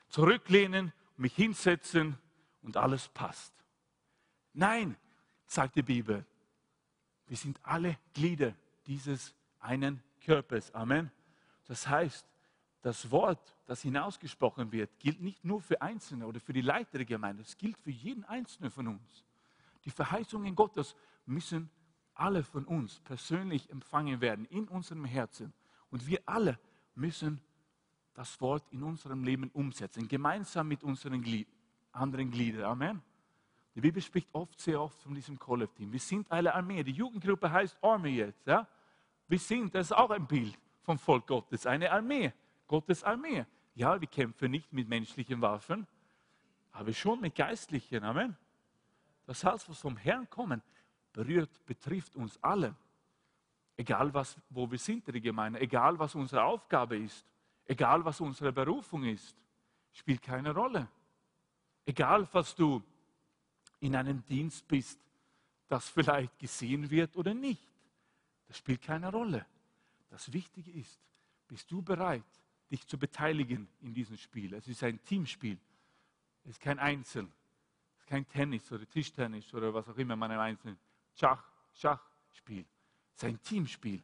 zurücklehnen, mich hinsetzen und alles passt. Nein, sagt die Bibel, wir sind alle Glieder dieses einen Körpers. Amen. Das heißt, das Wort, das hinausgesprochen wird, gilt nicht nur für Einzelne oder für die Leiter der Gemeinde, es gilt für jeden Einzelnen von uns. Die Verheißungen Gottes müssen alle von uns persönlich empfangen werden in unserem Herzen. Und wir alle müssen das Wort in unserem Leben umsetzen, gemeinsam mit unseren Glied anderen Gliedern. Amen. Die Bibel spricht oft, sehr oft von diesem Kollektiv. Wir sind eine Armee. Die Jugendgruppe heißt Army jetzt. Ja? Wir sind, das ist auch ein Bild vom Volk Gottes, eine Armee. Gottes Armee. Ja, wir kämpfen nicht mit menschlichen Waffen, aber schon mit geistlichen. Amen. Das heißt, was vom Herrn kommen, berührt, betrifft uns alle. Egal, was, wo wir sind in der Gemeinde, egal, was unsere Aufgabe ist, egal, was unsere Berufung ist, spielt keine Rolle. Egal, was du in einem Dienst bist, das vielleicht gesehen wird oder nicht, das spielt keine Rolle. Das Wichtige ist, bist du bereit, dich zu beteiligen in diesem Spiel. Es ist ein Teamspiel. Es ist kein Einzel. Es ist kein Tennis oder Tischtennis oder was auch immer man im Einzelnen. Schach, Schachspiel. Es ist ein Teamspiel.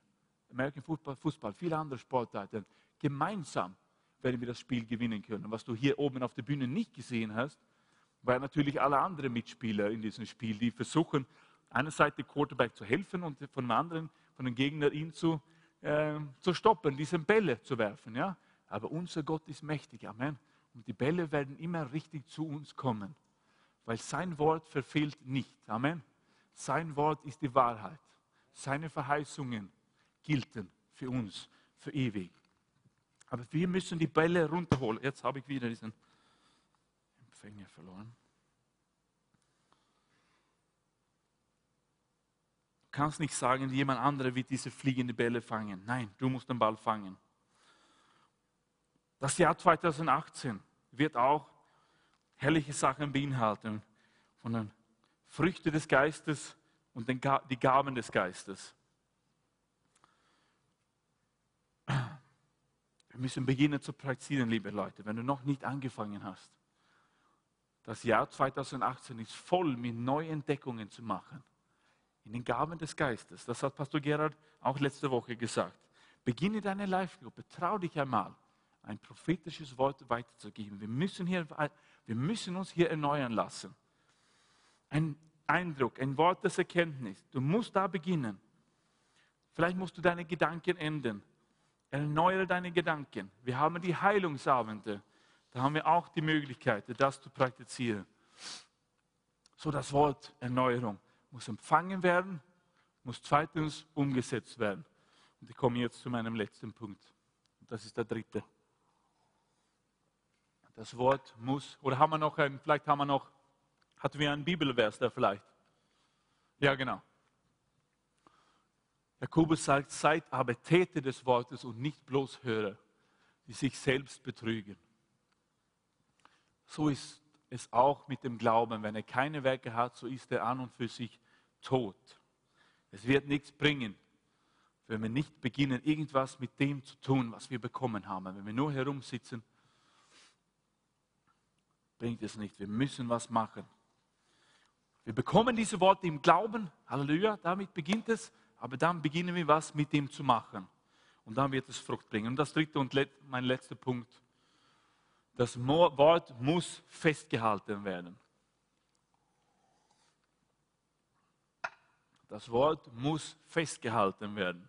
American Football, Fußball, viele andere Sportarten. Gemeinsam werden wir das Spiel gewinnen können. Was du hier oben auf der Bühne nicht gesehen hast, waren natürlich alle anderen Mitspieler in diesem Spiel, die versuchen, einerseits dem Quarterback zu helfen und von dem anderen, von dem Gegner ihn zu, äh, zu stoppen, diese Bälle zu werfen. Ja? Aber unser Gott ist mächtig. Amen. Und die Bälle werden immer richtig zu uns kommen, weil sein Wort verfehlt nicht. Amen. Sein Wort ist die Wahrheit. Seine Verheißungen gelten für uns für ewig. Aber wir müssen die Bälle runterholen. Jetzt habe ich wieder diesen Empfänger verloren. Du kannst nicht sagen, jemand anderer wird diese fliegende Bälle fangen. Nein, du musst den Ball fangen. Das Jahr 2018 wird auch herrliche Sachen beinhalten von den Früchten des Geistes und den, die Gaben des Geistes. Wir müssen beginnen zu praktizieren, liebe Leute, wenn du noch nicht angefangen hast. Das Jahr 2018 ist voll mit Neuentdeckungen zu machen. In den Gaben des Geistes. Das hat Pastor Gerhard auch letzte Woche gesagt. Beginne deine Live-Gruppe. Trau dich einmal ein prophetisches Wort weiterzugeben. Wir müssen, hier, wir müssen uns hier erneuern lassen. Ein Eindruck, ein Wort des Erkenntnis. Du musst da beginnen. Vielleicht musst du deine Gedanken ändern. Erneuere deine Gedanken. Wir haben die Heilungsabende. Da haben wir auch die Möglichkeit, das zu praktizieren. So das Wort Erneuerung muss empfangen werden, muss zweitens umgesetzt werden. Und ich komme jetzt zu meinem letzten Punkt. Das ist der dritte. Das Wort muss, oder haben wir noch ein, vielleicht haben wir noch, hatten wir einen Bibelvers da vielleicht? Ja, genau. Jakobus sagt, seid aber Täter des Wortes und nicht bloß Hörer, die sich selbst betrügen. So ist es auch mit dem Glauben. Wenn er keine Werke hat, so ist er an und für sich tot. Es wird nichts bringen, wenn wir nicht beginnen, irgendwas mit dem zu tun, was wir bekommen haben. Wenn wir nur herumsitzen bringt es nicht. Wir müssen was machen. Wir bekommen diese Worte im Glauben, Halleluja, damit beginnt es, aber dann beginnen wir was mit dem zu machen. Und dann wird es Frucht bringen. Und das dritte und mein letzter Punkt, das Wort muss festgehalten werden. Das Wort muss festgehalten werden.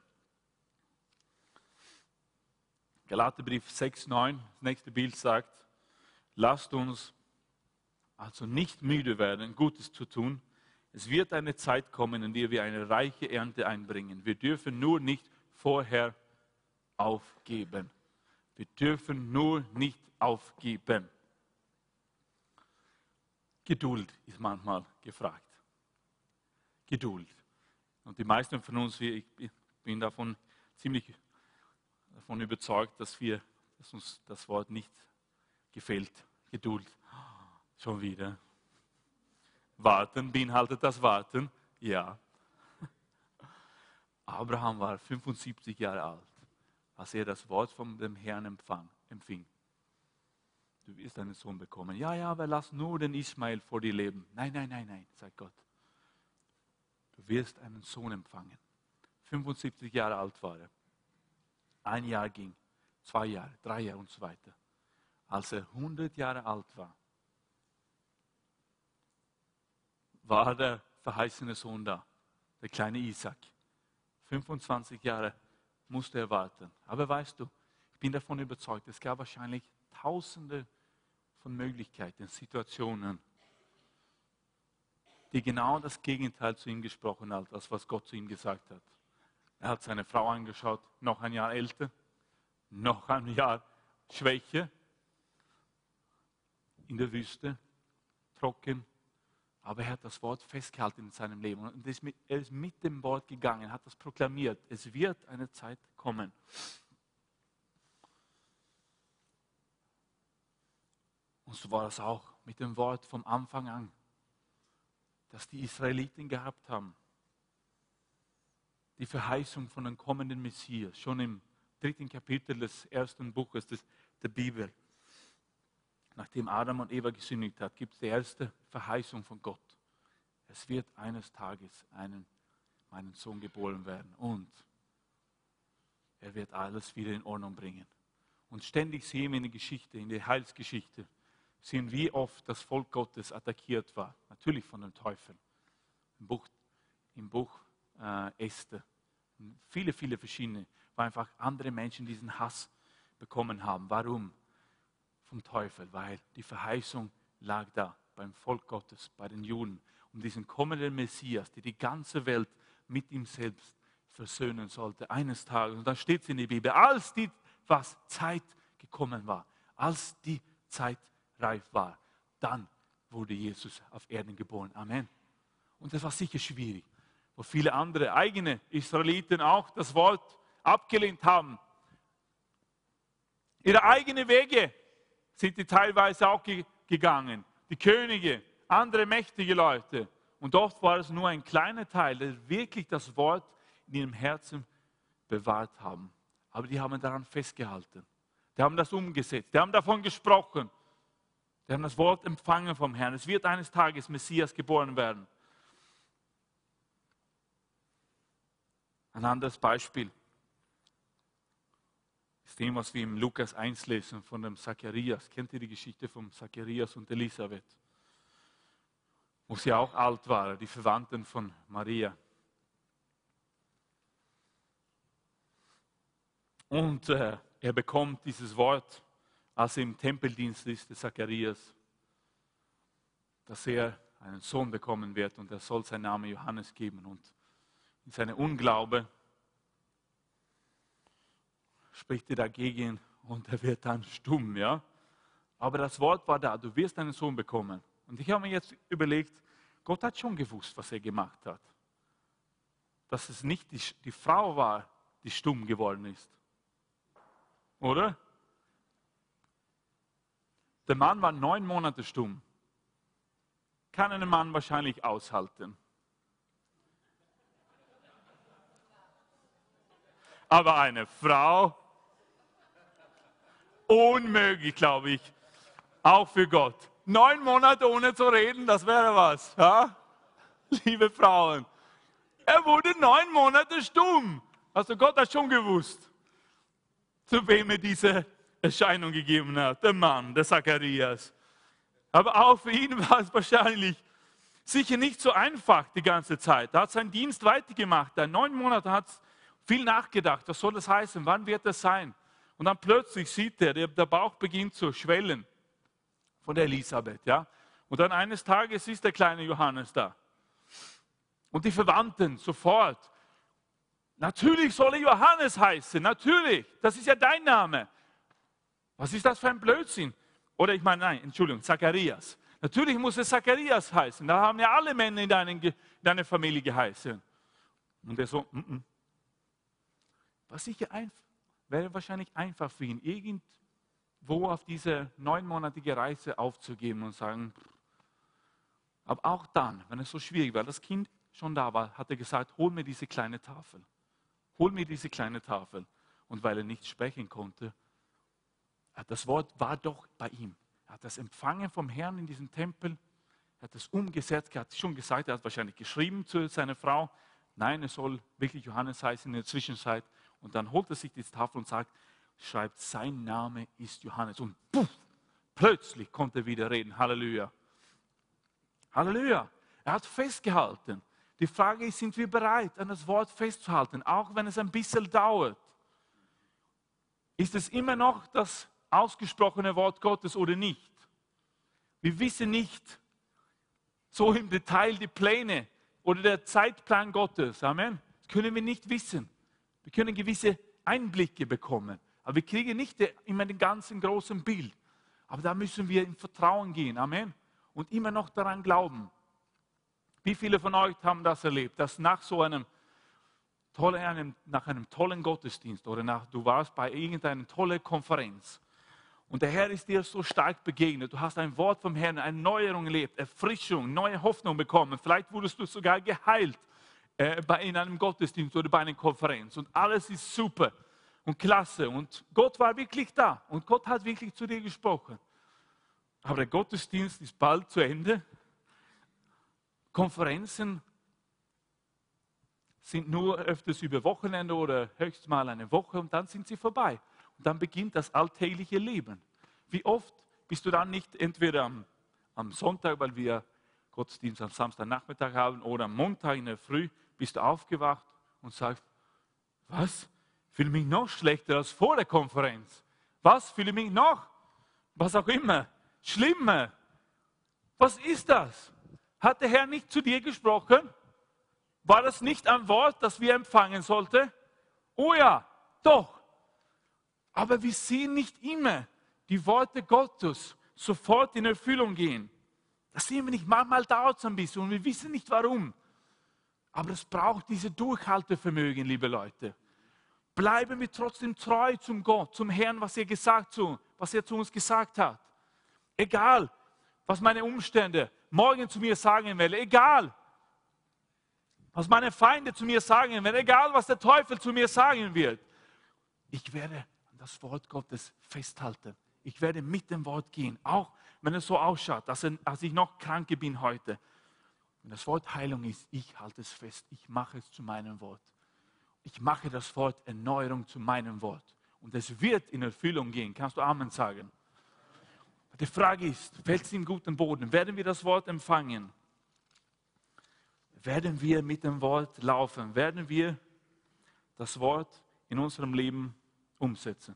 Galaterbrief 6, 9, das nächste Bild sagt, lasst uns also nicht müde werden, Gutes zu tun. Es wird eine Zeit kommen, in der wir eine reiche Ernte einbringen. Wir dürfen nur nicht vorher aufgeben. Wir dürfen nur nicht aufgeben. Geduld ist manchmal gefragt. Geduld. Und die meisten von uns, ich bin davon ziemlich davon überzeugt, dass, wir, dass uns das Wort nicht gefällt. Geduld. Schon wieder. Warten beinhaltet das Warten? Ja. Abraham war 75 Jahre alt, als er das Wort von dem Herrn empfang, empfing. Du wirst einen Sohn bekommen. Ja, ja, aber lass nur den Ismael vor dir leben. Nein, nein, nein, nein, sagt Gott. Du wirst einen Sohn empfangen. 75 Jahre alt war er. Ein Jahr ging, zwei Jahre, drei Jahre und so weiter. Als er 100 Jahre alt war, war der verheißene Sohn da, der kleine Isaac. 25 Jahre musste er warten. Aber weißt du, ich bin davon überzeugt, es gab wahrscheinlich tausende von Möglichkeiten, Situationen, die genau das Gegenteil zu ihm gesprochen hat, als was Gott zu ihm gesagt hat. Er hat seine Frau angeschaut, noch ein Jahr älter, noch ein Jahr Schwäche, in der Wüste, trocken, aber er hat das Wort festgehalten in seinem Leben. Und er ist mit dem Wort gegangen, hat das proklamiert. Es wird eine Zeit kommen. Und so war es auch mit dem Wort vom Anfang an, das die Israeliten gehabt haben. Die Verheißung von dem kommenden Messias, schon im dritten Kapitel des ersten Buches der Bibel nachdem Adam und Eva gesündigt hat, gibt es die erste Verheißung von Gott. Es wird eines Tages einen, meinen Sohn geboren werden und er wird alles wieder in Ordnung bringen. Und ständig sehen wir in der Geschichte, in der Heilsgeschichte, sehen wie oft das Volk Gottes attackiert war. Natürlich von den Teufeln. Im Buch, im Buch äh, Esther. Viele, viele verschiedene, weil einfach andere Menschen diesen Hass bekommen haben. Warum? Vom Teufel, weil die Verheißung lag da beim Volk Gottes, bei den Juden, um diesen kommenden Messias, der die ganze Welt mit ihm selbst versöhnen sollte, eines Tages. Und da steht es in der Bibel, als die was Zeit gekommen war, als die Zeit reif war, dann wurde Jesus auf Erden geboren. Amen. Und das war sicher schwierig, wo viele andere eigene Israeliten auch das Wort abgelehnt haben. Ihre eigenen Wege sind die teilweise auch gegangen. Die Könige, andere mächtige Leute. Und oft war es nur ein kleiner Teil, der wirklich das Wort in ihrem Herzen bewahrt haben. Aber die haben daran festgehalten. Die haben das umgesetzt. Die haben davon gesprochen. Die haben das Wort empfangen vom Herrn. Es wird eines Tages Messias geboren werden. Ein anderes Beispiel ist dem, was wir im Lukas 1 lesen von dem Zacharias. Kennt ihr die Geschichte von Zacharias und Elisabeth? Wo sie auch alt waren, die Verwandten von Maria. Und äh, er bekommt dieses Wort, als er im Tempeldienst ist, der Zacharias, dass er einen Sohn bekommen wird und er soll seinen Namen Johannes geben. Und in seinem Unglaube spricht er dagegen und er wird dann stumm. Ja? Aber das Wort war da, du wirst einen Sohn bekommen. Und ich habe mir jetzt überlegt, Gott hat schon gewusst, was er gemacht hat. Dass es nicht die, die Frau war, die stumm geworden ist. Oder? Der Mann war neun Monate stumm. Kann ein Mann wahrscheinlich aushalten. Aber eine Frau, unmöglich, glaube ich. Auch für Gott. Neun Monate ohne zu reden, das wäre was. Ja? Liebe Frauen. Er wurde neun Monate stumm. Also Gott hat schon gewusst, zu wem er diese Erscheinung gegeben hat. Der Mann, der Zacharias. Aber auch für ihn war es wahrscheinlich sicher nicht so einfach die ganze Zeit. Er hat seinen Dienst weitergemacht. Er neun Monate hat viel nachgedacht. Was soll das heißen? Wann wird das sein? Und dann plötzlich sieht er, der Bauch beginnt zu schwellen von der Elisabeth. Ja? Und dann eines Tages ist der kleine Johannes da. Und die Verwandten sofort. Natürlich soll er Johannes heißen, natürlich. Das ist ja dein Name. Was ist das für ein Blödsinn? Oder ich meine, nein, Entschuldigung, Zacharias. Natürlich muss es Zacharias heißen. Da haben ja alle Männer in, deinen, in deiner Familie geheißen. Und er so, mm -mm. was sicher einfach, wäre wahrscheinlich einfach für ihn, irgendwo auf diese neunmonatige Reise aufzugeben und sagen, aber auch dann, wenn es so schwierig war, das Kind schon da war, hat er gesagt, hol mir diese kleine Tafel. Hol mir diese kleine Tafel. Und weil er nicht sprechen konnte, das Wort war doch bei ihm. Er hat das empfangen vom Herrn in diesem Tempel. Er hat das umgesetzt. Er hat schon gesagt, er hat wahrscheinlich geschrieben zu seiner Frau, nein, es soll wirklich Johannes heißen in der Zwischenzeit. Und dann holt er sich diese Tafel und sagt, schreibt, sein Name ist Johannes. Und puff, plötzlich konnte er wieder reden. Halleluja. Halleluja. Er hat festgehalten. Die Frage ist, sind wir bereit, an das Wort festzuhalten, auch wenn es ein bisschen dauert? Ist es immer noch das ausgesprochene Wort Gottes oder nicht? Wir wissen nicht so im Detail die Pläne oder der Zeitplan Gottes. Amen. Das können wir nicht wissen. Wir können gewisse Einblicke bekommen, aber wir kriegen nicht immer den ganzen großen Bild. Aber da müssen wir im Vertrauen gehen. Amen. Und immer noch daran glauben. Wie viele von euch haben das erlebt, dass nach so einem tollen, nach einem tollen Gottesdienst oder nach, du warst bei irgendeiner tollen Konferenz und der Herr ist dir so stark begegnet. Du hast ein Wort vom Herrn, eine Neuerung erlebt, Erfrischung, neue Hoffnung bekommen. Vielleicht wurdest du sogar geheilt äh, in einem Gottesdienst oder bei einer Konferenz. Und alles ist super und klasse. Und Gott war wirklich da. Und Gott hat wirklich zu dir gesprochen. Aber der Gottesdienst ist bald zu Ende. Konferenzen sind nur öfters über Wochenende oder höchstens mal eine Woche und dann sind sie vorbei. Und dann beginnt das alltägliche Leben. Wie oft bist du dann nicht entweder am, am Sonntag, weil wir Gottesdienst am Samstagnachmittag haben, oder am Montag in der Früh, bist aufgewacht und sagst, was? Fühle mich noch schlechter als vor der Konferenz. Was? Fühle mich noch? Was auch immer. Schlimmer. Was ist das? Hat der Herr nicht zu dir gesprochen? War das nicht ein Wort, das wir empfangen sollten? Oh ja, doch. Aber wir sehen nicht immer die Worte Gottes sofort in Erfüllung gehen. Das sehen wir nicht. Manchmal dauert es ein bisschen und wir wissen nicht warum. Aber es braucht diese Durchhaltevermögen, liebe Leute. Bleiben wir trotzdem treu zum Gott, zum Herrn, was er gesagt zu, was er zu uns gesagt hat. Egal, was meine Umstände morgen zu mir sagen werden, egal, was meine Feinde zu mir sagen werden, egal, was der Teufel zu mir sagen wird. Ich werde das Wort Gottes festhalten. Ich werde mit dem Wort gehen, auch wenn es so ausschaut, dass, ich noch krank bin heute. Wenn das Wort Heilung ist, ich halte es fest. Ich mache es zu meinem Wort. Ich mache das Wort Erneuerung zu meinem Wort. Und es wird in Erfüllung gehen. Kannst du Amen sagen? Die Frage ist, fällt es in guten Boden? Werden wir das Wort empfangen? Werden wir mit dem Wort laufen? Werden wir das Wort in unserem Leben umsetzen.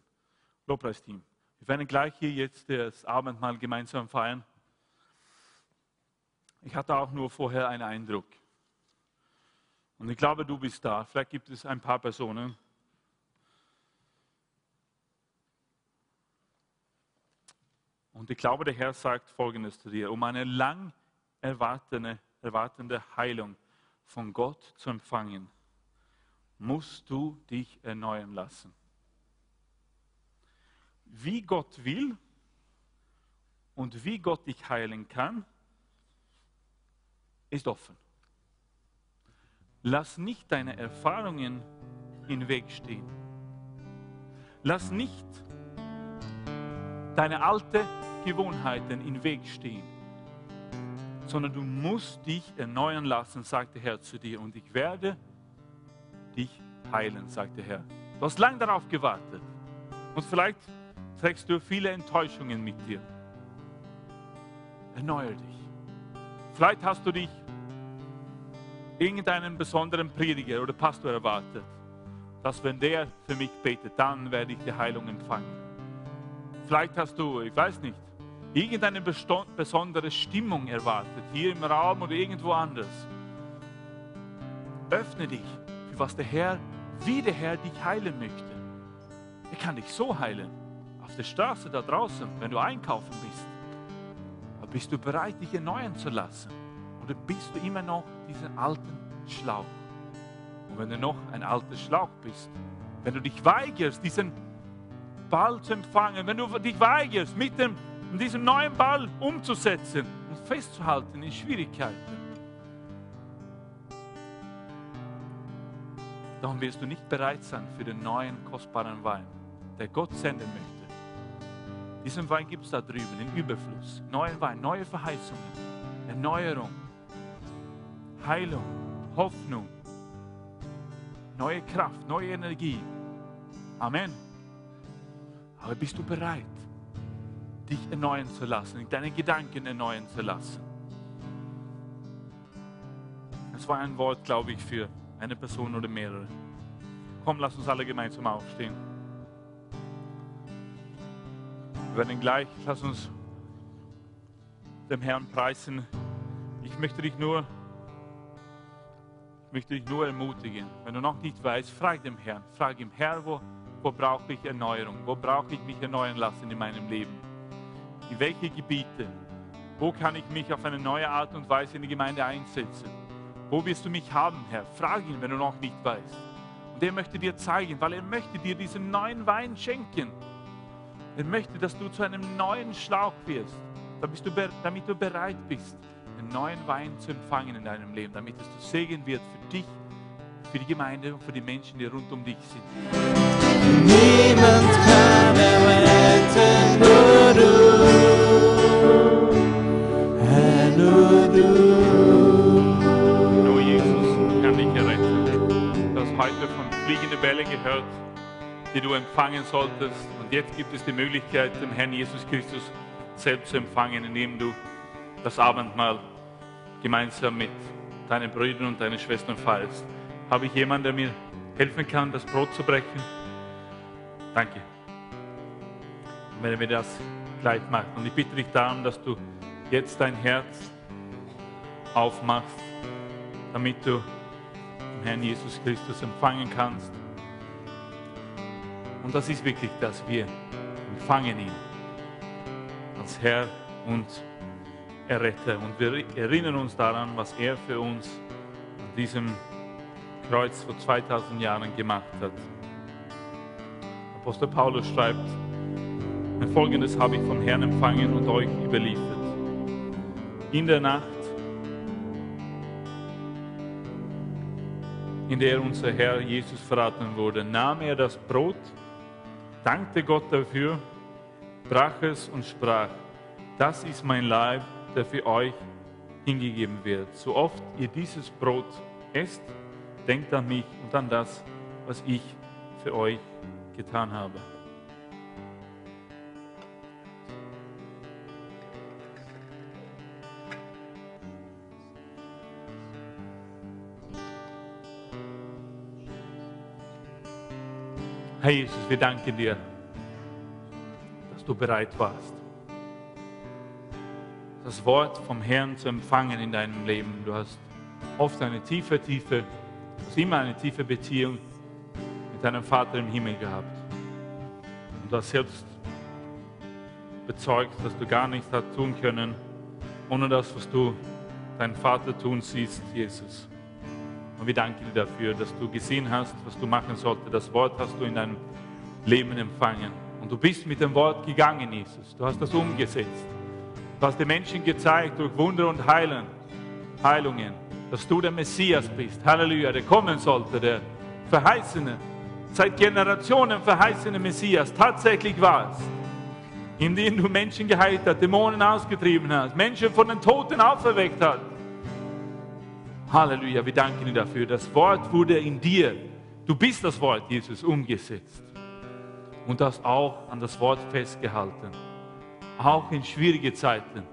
Lobpreisteam. Wir werden gleich hier jetzt das Abendmahl gemeinsam feiern. Ich hatte auch nur vorher einen Eindruck. Und ich glaube, du bist da. Vielleicht gibt es ein paar Personen. Und ich glaube, der Herr sagt Folgendes zu dir. Um eine lang erwartende, erwartende Heilung von Gott zu empfangen, musst du dich erneuern lassen wie Gott will und wie Gott dich heilen kann, ist offen. Lass nicht deine Erfahrungen im Weg stehen. Lass nicht deine alten Gewohnheiten im Weg stehen, sondern du musst dich erneuern lassen, sagt der Herr zu dir. Und ich werde dich heilen, sagt der Herr. Du hast lange darauf gewartet. Und vielleicht trägst du viele Enttäuschungen mit dir. Erneuer dich. Vielleicht hast du dich irgendeinen besonderen Prediger oder Pastor erwartet, dass wenn der für mich betet, dann werde ich die Heilung empfangen. Vielleicht hast du, ich weiß nicht, irgendeine besondere Stimmung erwartet, hier im Raum oder irgendwo anders. Öffne dich für was der Herr, wie der Herr dich heilen möchte. Er kann dich so heilen, auf der Straße da draußen, wenn du einkaufen bist. Aber bist du bereit, dich erneuern zu lassen? Oder bist du immer noch diesen alten Schlauch? Und wenn du noch ein alter Schlauch bist, wenn du dich weigerst, diesen Ball zu empfangen, wenn du dich weigerst, mit dem, diesem neuen Ball umzusetzen und festzuhalten in Schwierigkeiten, dann wirst du nicht bereit sein für den neuen, kostbaren Wein, der Gott senden möchte. Diesen Wein gibt es da drüben in Überfluss. Neuen Wein, neue Verheißungen, Erneuerung, Heilung, Hoffnung, neue Kraft, neue Energie. Amen. Aber bist du bereit, dich erneuern zu lassen, deine Gedanken erneuern zu lassen? Das war ein Wort, glaube ich, für eine Person oder mehrere. Komm, lass uns alle gemeinsam aufstehen. Wir werden gleich, lass uns dem Herrn preisen. Ich möchte dich nur möchte dich nur ermutigen, wenn du noch nicht weißt, frag dem Herrn, frag ihm, Herr, wo, wo brauche ich Erneuerung? Wo brauche ich mich erneuern lassen in meinem Leben? In welche Gebiete? Wo kann ich mich auf eine neue Art und Weise in die Gemeinde einsetzen? Wo wirst du mich haben, Herr? Frag ihn, wenn du noch nicht weißt. Und er möchte dir zeigen, weil er möchte dir diesen neuen Wein schenken. Er möchte, dass du zu einem neuen Schlauch wirst, damit du, damit du bereit bist, einen neuen Wein zu empfangen in deinem Leben, damit es zu Segen wird für dich, für die Gemeinde und für die Menschen, die rund um dich sind. Niemand kann erretten, nur du, Herr, nur du. Nur Jesus kann dich erretten. Du hast heute von fliegenden Bällen gehört, die du empfangen solltest. Und jetzt gibt es die Möglichkeit, den Herrn Jesus Christus selbst zu empfangen, indem du das Abendmahl gemeinsam mit deinen Brüdern und deinen Schwestern feierst. Habe ich jemanden, der mir helfen kann, das Brot zu brechen? Danke. Und wenn wir das gleich machen. Und ich bitte dich darum, dass du jetzt dein Herz aufmachst, damit du den Herrn Jesus Christus empfangen kannst. Und das ist wirklich das. Wir empfangen ihn als Herr und Erretter. Und wir erinnern uns daran, was er für uns an diesem Kreuz vor 2000 Jahren gemacht hat. Apostel Paulus schreibt, Folgendes habe ich vom Herrn empfangen und euch überliefert. In der Nacht, in der unser Herr Jesus verraten wurde, nahm er das Brot, dankte Gott dafür, brach es und sprach, das ist mein Leib, der für euch hingegeben wird. So oft ihr dieses Brot esst, denkt an mich und an das, was ich für euch getan habe. Herr Jesus, wir danken dir, dass du bereit warst das Wort vom Herrn zu empfangen in deinem Leben. Du hast oft eine tiefe, tiefe, du hast immer eine tiefe Beziehung mit deinem Vater im Himmel gehabt. Und du hast selbst bezeugt, dass du gar nichts hast tun können, ohne das, was du deinen Vater tun siehst, Jesus. Und wir danken dir dafür, dass du gesehen hast, was du machen solltest. Das Wort hast du in deinem Leben empfangen. Und du bist mit dem Wort gegangen, Jesus. Du hast das umgesetzt. Du hast den Menschen gezeigt durch Wunder und Heilen, Heilungen, dass du der Messias bist. Halleluja, der kommen sollte, der verheißene, seit Generationen verheißene Messias tatsächlich warst. Indem du Menschen geheilt hast, Dämonen ausgetrieben hast, Menschen von den Toten auferweckt hast. Halleluja, wir danken dir dafür. Das Wort wurde in dir. Du bist das Wort, Jesus, umgesetzt. Und hast auch an das Wort festgehalten auch in schwierige Zeiten.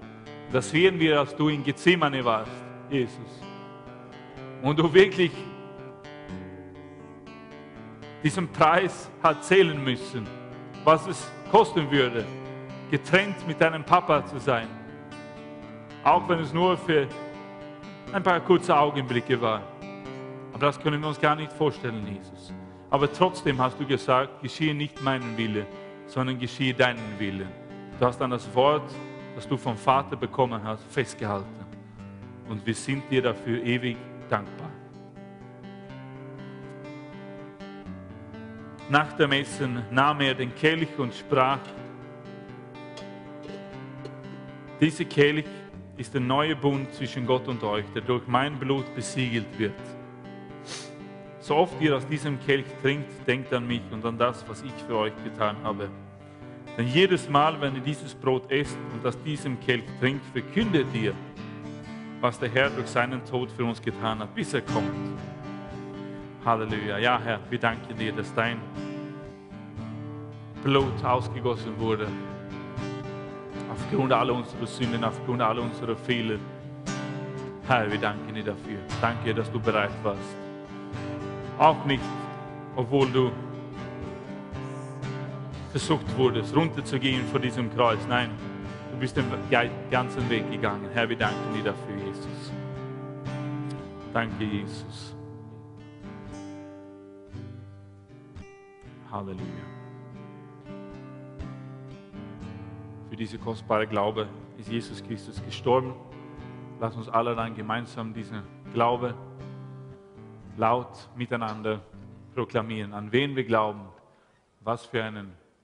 Das sehen wir, als du in Gethsemane warst, Jesus. und du wirklich diesen Preis hat zählen müssen, was es kosten würde, getrennt mit deinem Papa zu sein. Auch wenn es nur für ein paar kurze Augenblicke war. Aber das können wir uns gar nicht vorstellen, Jesus. Aber trotzdem hast du gesagt, geschehe nicht meinen Wille, sondern geschehe deinen Willen. Du hast an das Wort, das du vom Vater bekommen hast, festgehalten. Und wir sind dir dafür ewig dankbar. Nach dem Essen nahm er den Kelch und sprach, dieser Kelch ist der neue Bund zwischen Gott und euch, der durch mein Blut besiegelt wird. So oft ihr aus diesem Kelch trinkt, denkt an mich und an das, was ich für euch getan habe. Denn jedes Mal, wenn ihr dieses Brot esst und aus diesem Kelch trinkt, verkündet ihr, was der Herr durch seinen Tod für uns getan hat, bis er kommt. Halleluja. Ja, Herr, wir danken dir, dass dein Blut ausgegossen wurde. Aufgrund aller unserer Sünden, aufgrund aller unserer Fehler. Herr, wir danken dir dafür. Danke, dass du bereit warst. Auch nicht, obwohl du versucht wurdest, runterzugehen vor diesem Kreuz. Nein, du bist den ganzen Weg gegangen. Herr, wir danken dir dafür, Jesus. Danke, Jesus. Halleluja. Für diese kostbare Glaube ist Jesus Christus gestorben. Lass uns alle dann gemeinsam diesen Glaube laut miteinander proklamieren, an wen wir glauben, was für einen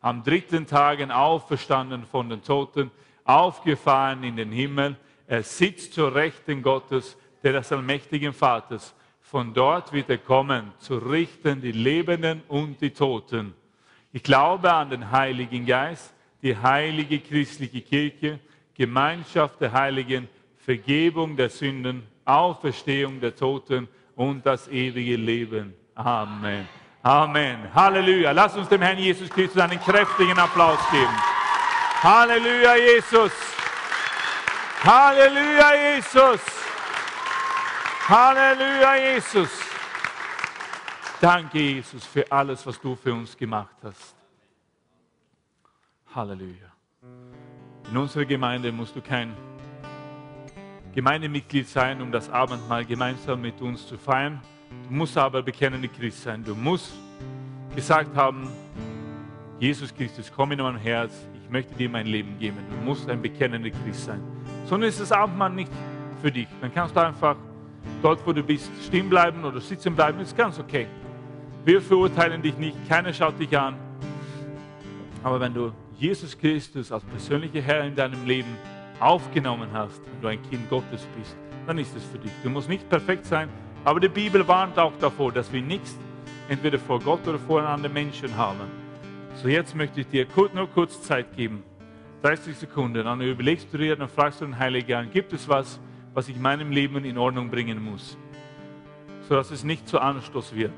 am dritten Tagen auferstanden von den Toten, aufgefahren in den Himmel, er sitzt zur Rechten Gottes, der des allmächtigen Vaters. Von dort wird er kommen, zu richten die Lebenden und die Toten. Ich glaube an den Heiligen Geist, die heilige christliche Kirche, Gemeinschaft der Heiligen, Vergebung der Sünden, Auferstehung der Toten und das ewige Leben. Amen. Amen. Halleluja. Lass uns dem Herrn Jesus Christus einen kräftigen Applaus geben. Halleluja, Jesus. Halleluja, Jesus. Halleluja, Jesus. Danke, Jesus, für alles, was du für uns gemacht hast. Halleluja. In unserer Gemeinde musst du kein Gemeindemitglied sein, um das Abendmahl gemeinsam mit uns zu feiern. Du musst aber bekennende Christ sein. Du musst gesagt haben, Jesus Christus, komm in mein Herz, ich möchte dir mein Leben geben. Du musst ein bekennender Christ sein. Sondern ist das Abendmahl nicht für dich. Dann kannst du einfach dort, wo du bist, stehen bleiben oder sitzen bleiben. Ist ganz okay. Wir verurteilen dich nicht, keiner schaut dich an. Aber wenn du Jesus Christus als persönlicher Herr in deinem Leben aufgenommen hast, wenn du ein Kind Gottes bist, dann ist es für dich. Du musst nicht perfekt sein, aber die Bibel warnt auch davor, dass wir nichts entweder vor Gott oder vor anderen Menschen haben. So jetzt möchte ich dir nur kurz Zeit geben. 30 Sekunden. Dann überlegst du dir, dann fragst du den Heiligen an, gibt es was, was ich in meinem Leben in Ordnung bringen muss, sodass es nicht zu Anstoß wird,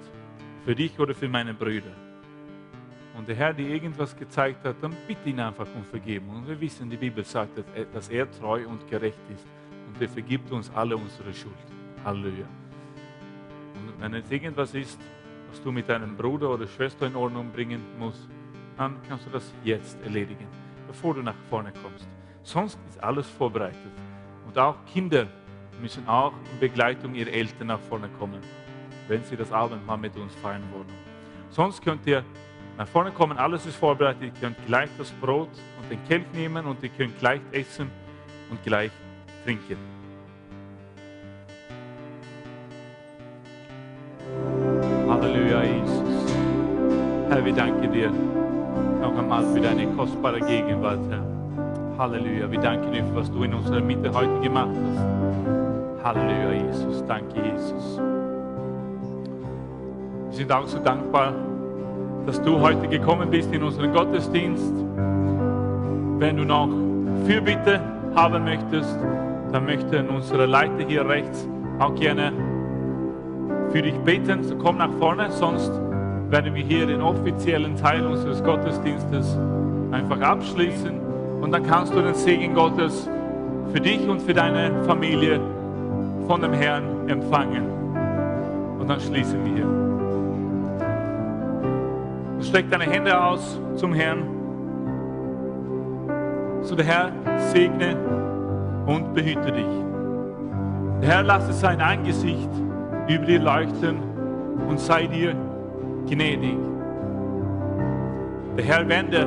für dich oder für meine Brüder. Und der Herr dir irgendwas gezeigt hat, dann bitte ihn einfach um Vergebung. Und wir wissen, die Bibel sagt, dass er treu und gerecht ist. Und er vergibt uns alle unsere Schuld. Halleluja. Wenn es irgendwas ist, was du mit deinem Bruder oder Schwester in Ordnung bringen musst, dann kannst du das jetzt erledigen, bevor du nach vorne kommst. Sonst ist alles vorbereitet. Und auch Kinder müssen auch in Begleitung ihrer Eltern nach vorne kommen, wenn sie das Abendmahl mit uns feiern wollen. Sonst könnt ihr nach vorne kommen, alles ist vorbereitet. Ihr könnt gleich das Brot und den Kelch nehmen und ihr könnt gleich essen und gleich trinken. Herr, wir danken dir noch einmal für deine kostbare Gegenwart, Herr. Halleluja, wir danken dir für was du in unserer Mitte heute gemacht hast. Halleluja, Jesus. Danke, Jesus. Wir sind auch so dankbar, dass du heute gekommen bist in unseren Gottesdienst. Wenn du noch Fürbitte haben möchtest, dann möchten unsere Leiter hier rechts auch gerne für dich beten. So komm nach vorne, sonst werden wir hier den offiziellen Teil unseres Gottesdienstes einfach abschließen. Und dann kannst du den Segen Gottes für dich und für deine Familie von dem Herrn empfangen. Und dann schließen wir hier. Streck deine Hände aus zum Herrn. So der Herr segne und behüte dich. Der Herr lasse sein Angesicht über dir leuchten und sei dir gnädig. Der Herr wende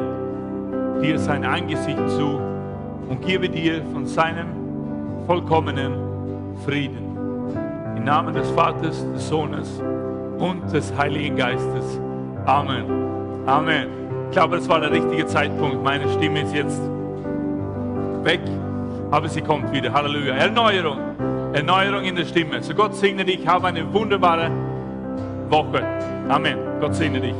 dir sein Angesicht zu und gebe dir von seinem vollkommenen Frieden. Im Namen des Vaters, des Sohnes und des Heiligen Geistes. Amen. Amen. Ich glaube, das war der richtige Zeitpunkt. Meine Stimme ist jetzt weg, aber sie kommt wieder. Halleluja. Erneuerung. Erneuerung in der Stimme. So Gott segne dich. Habe eine wunderbare Woche. Amen. Gott segne dich.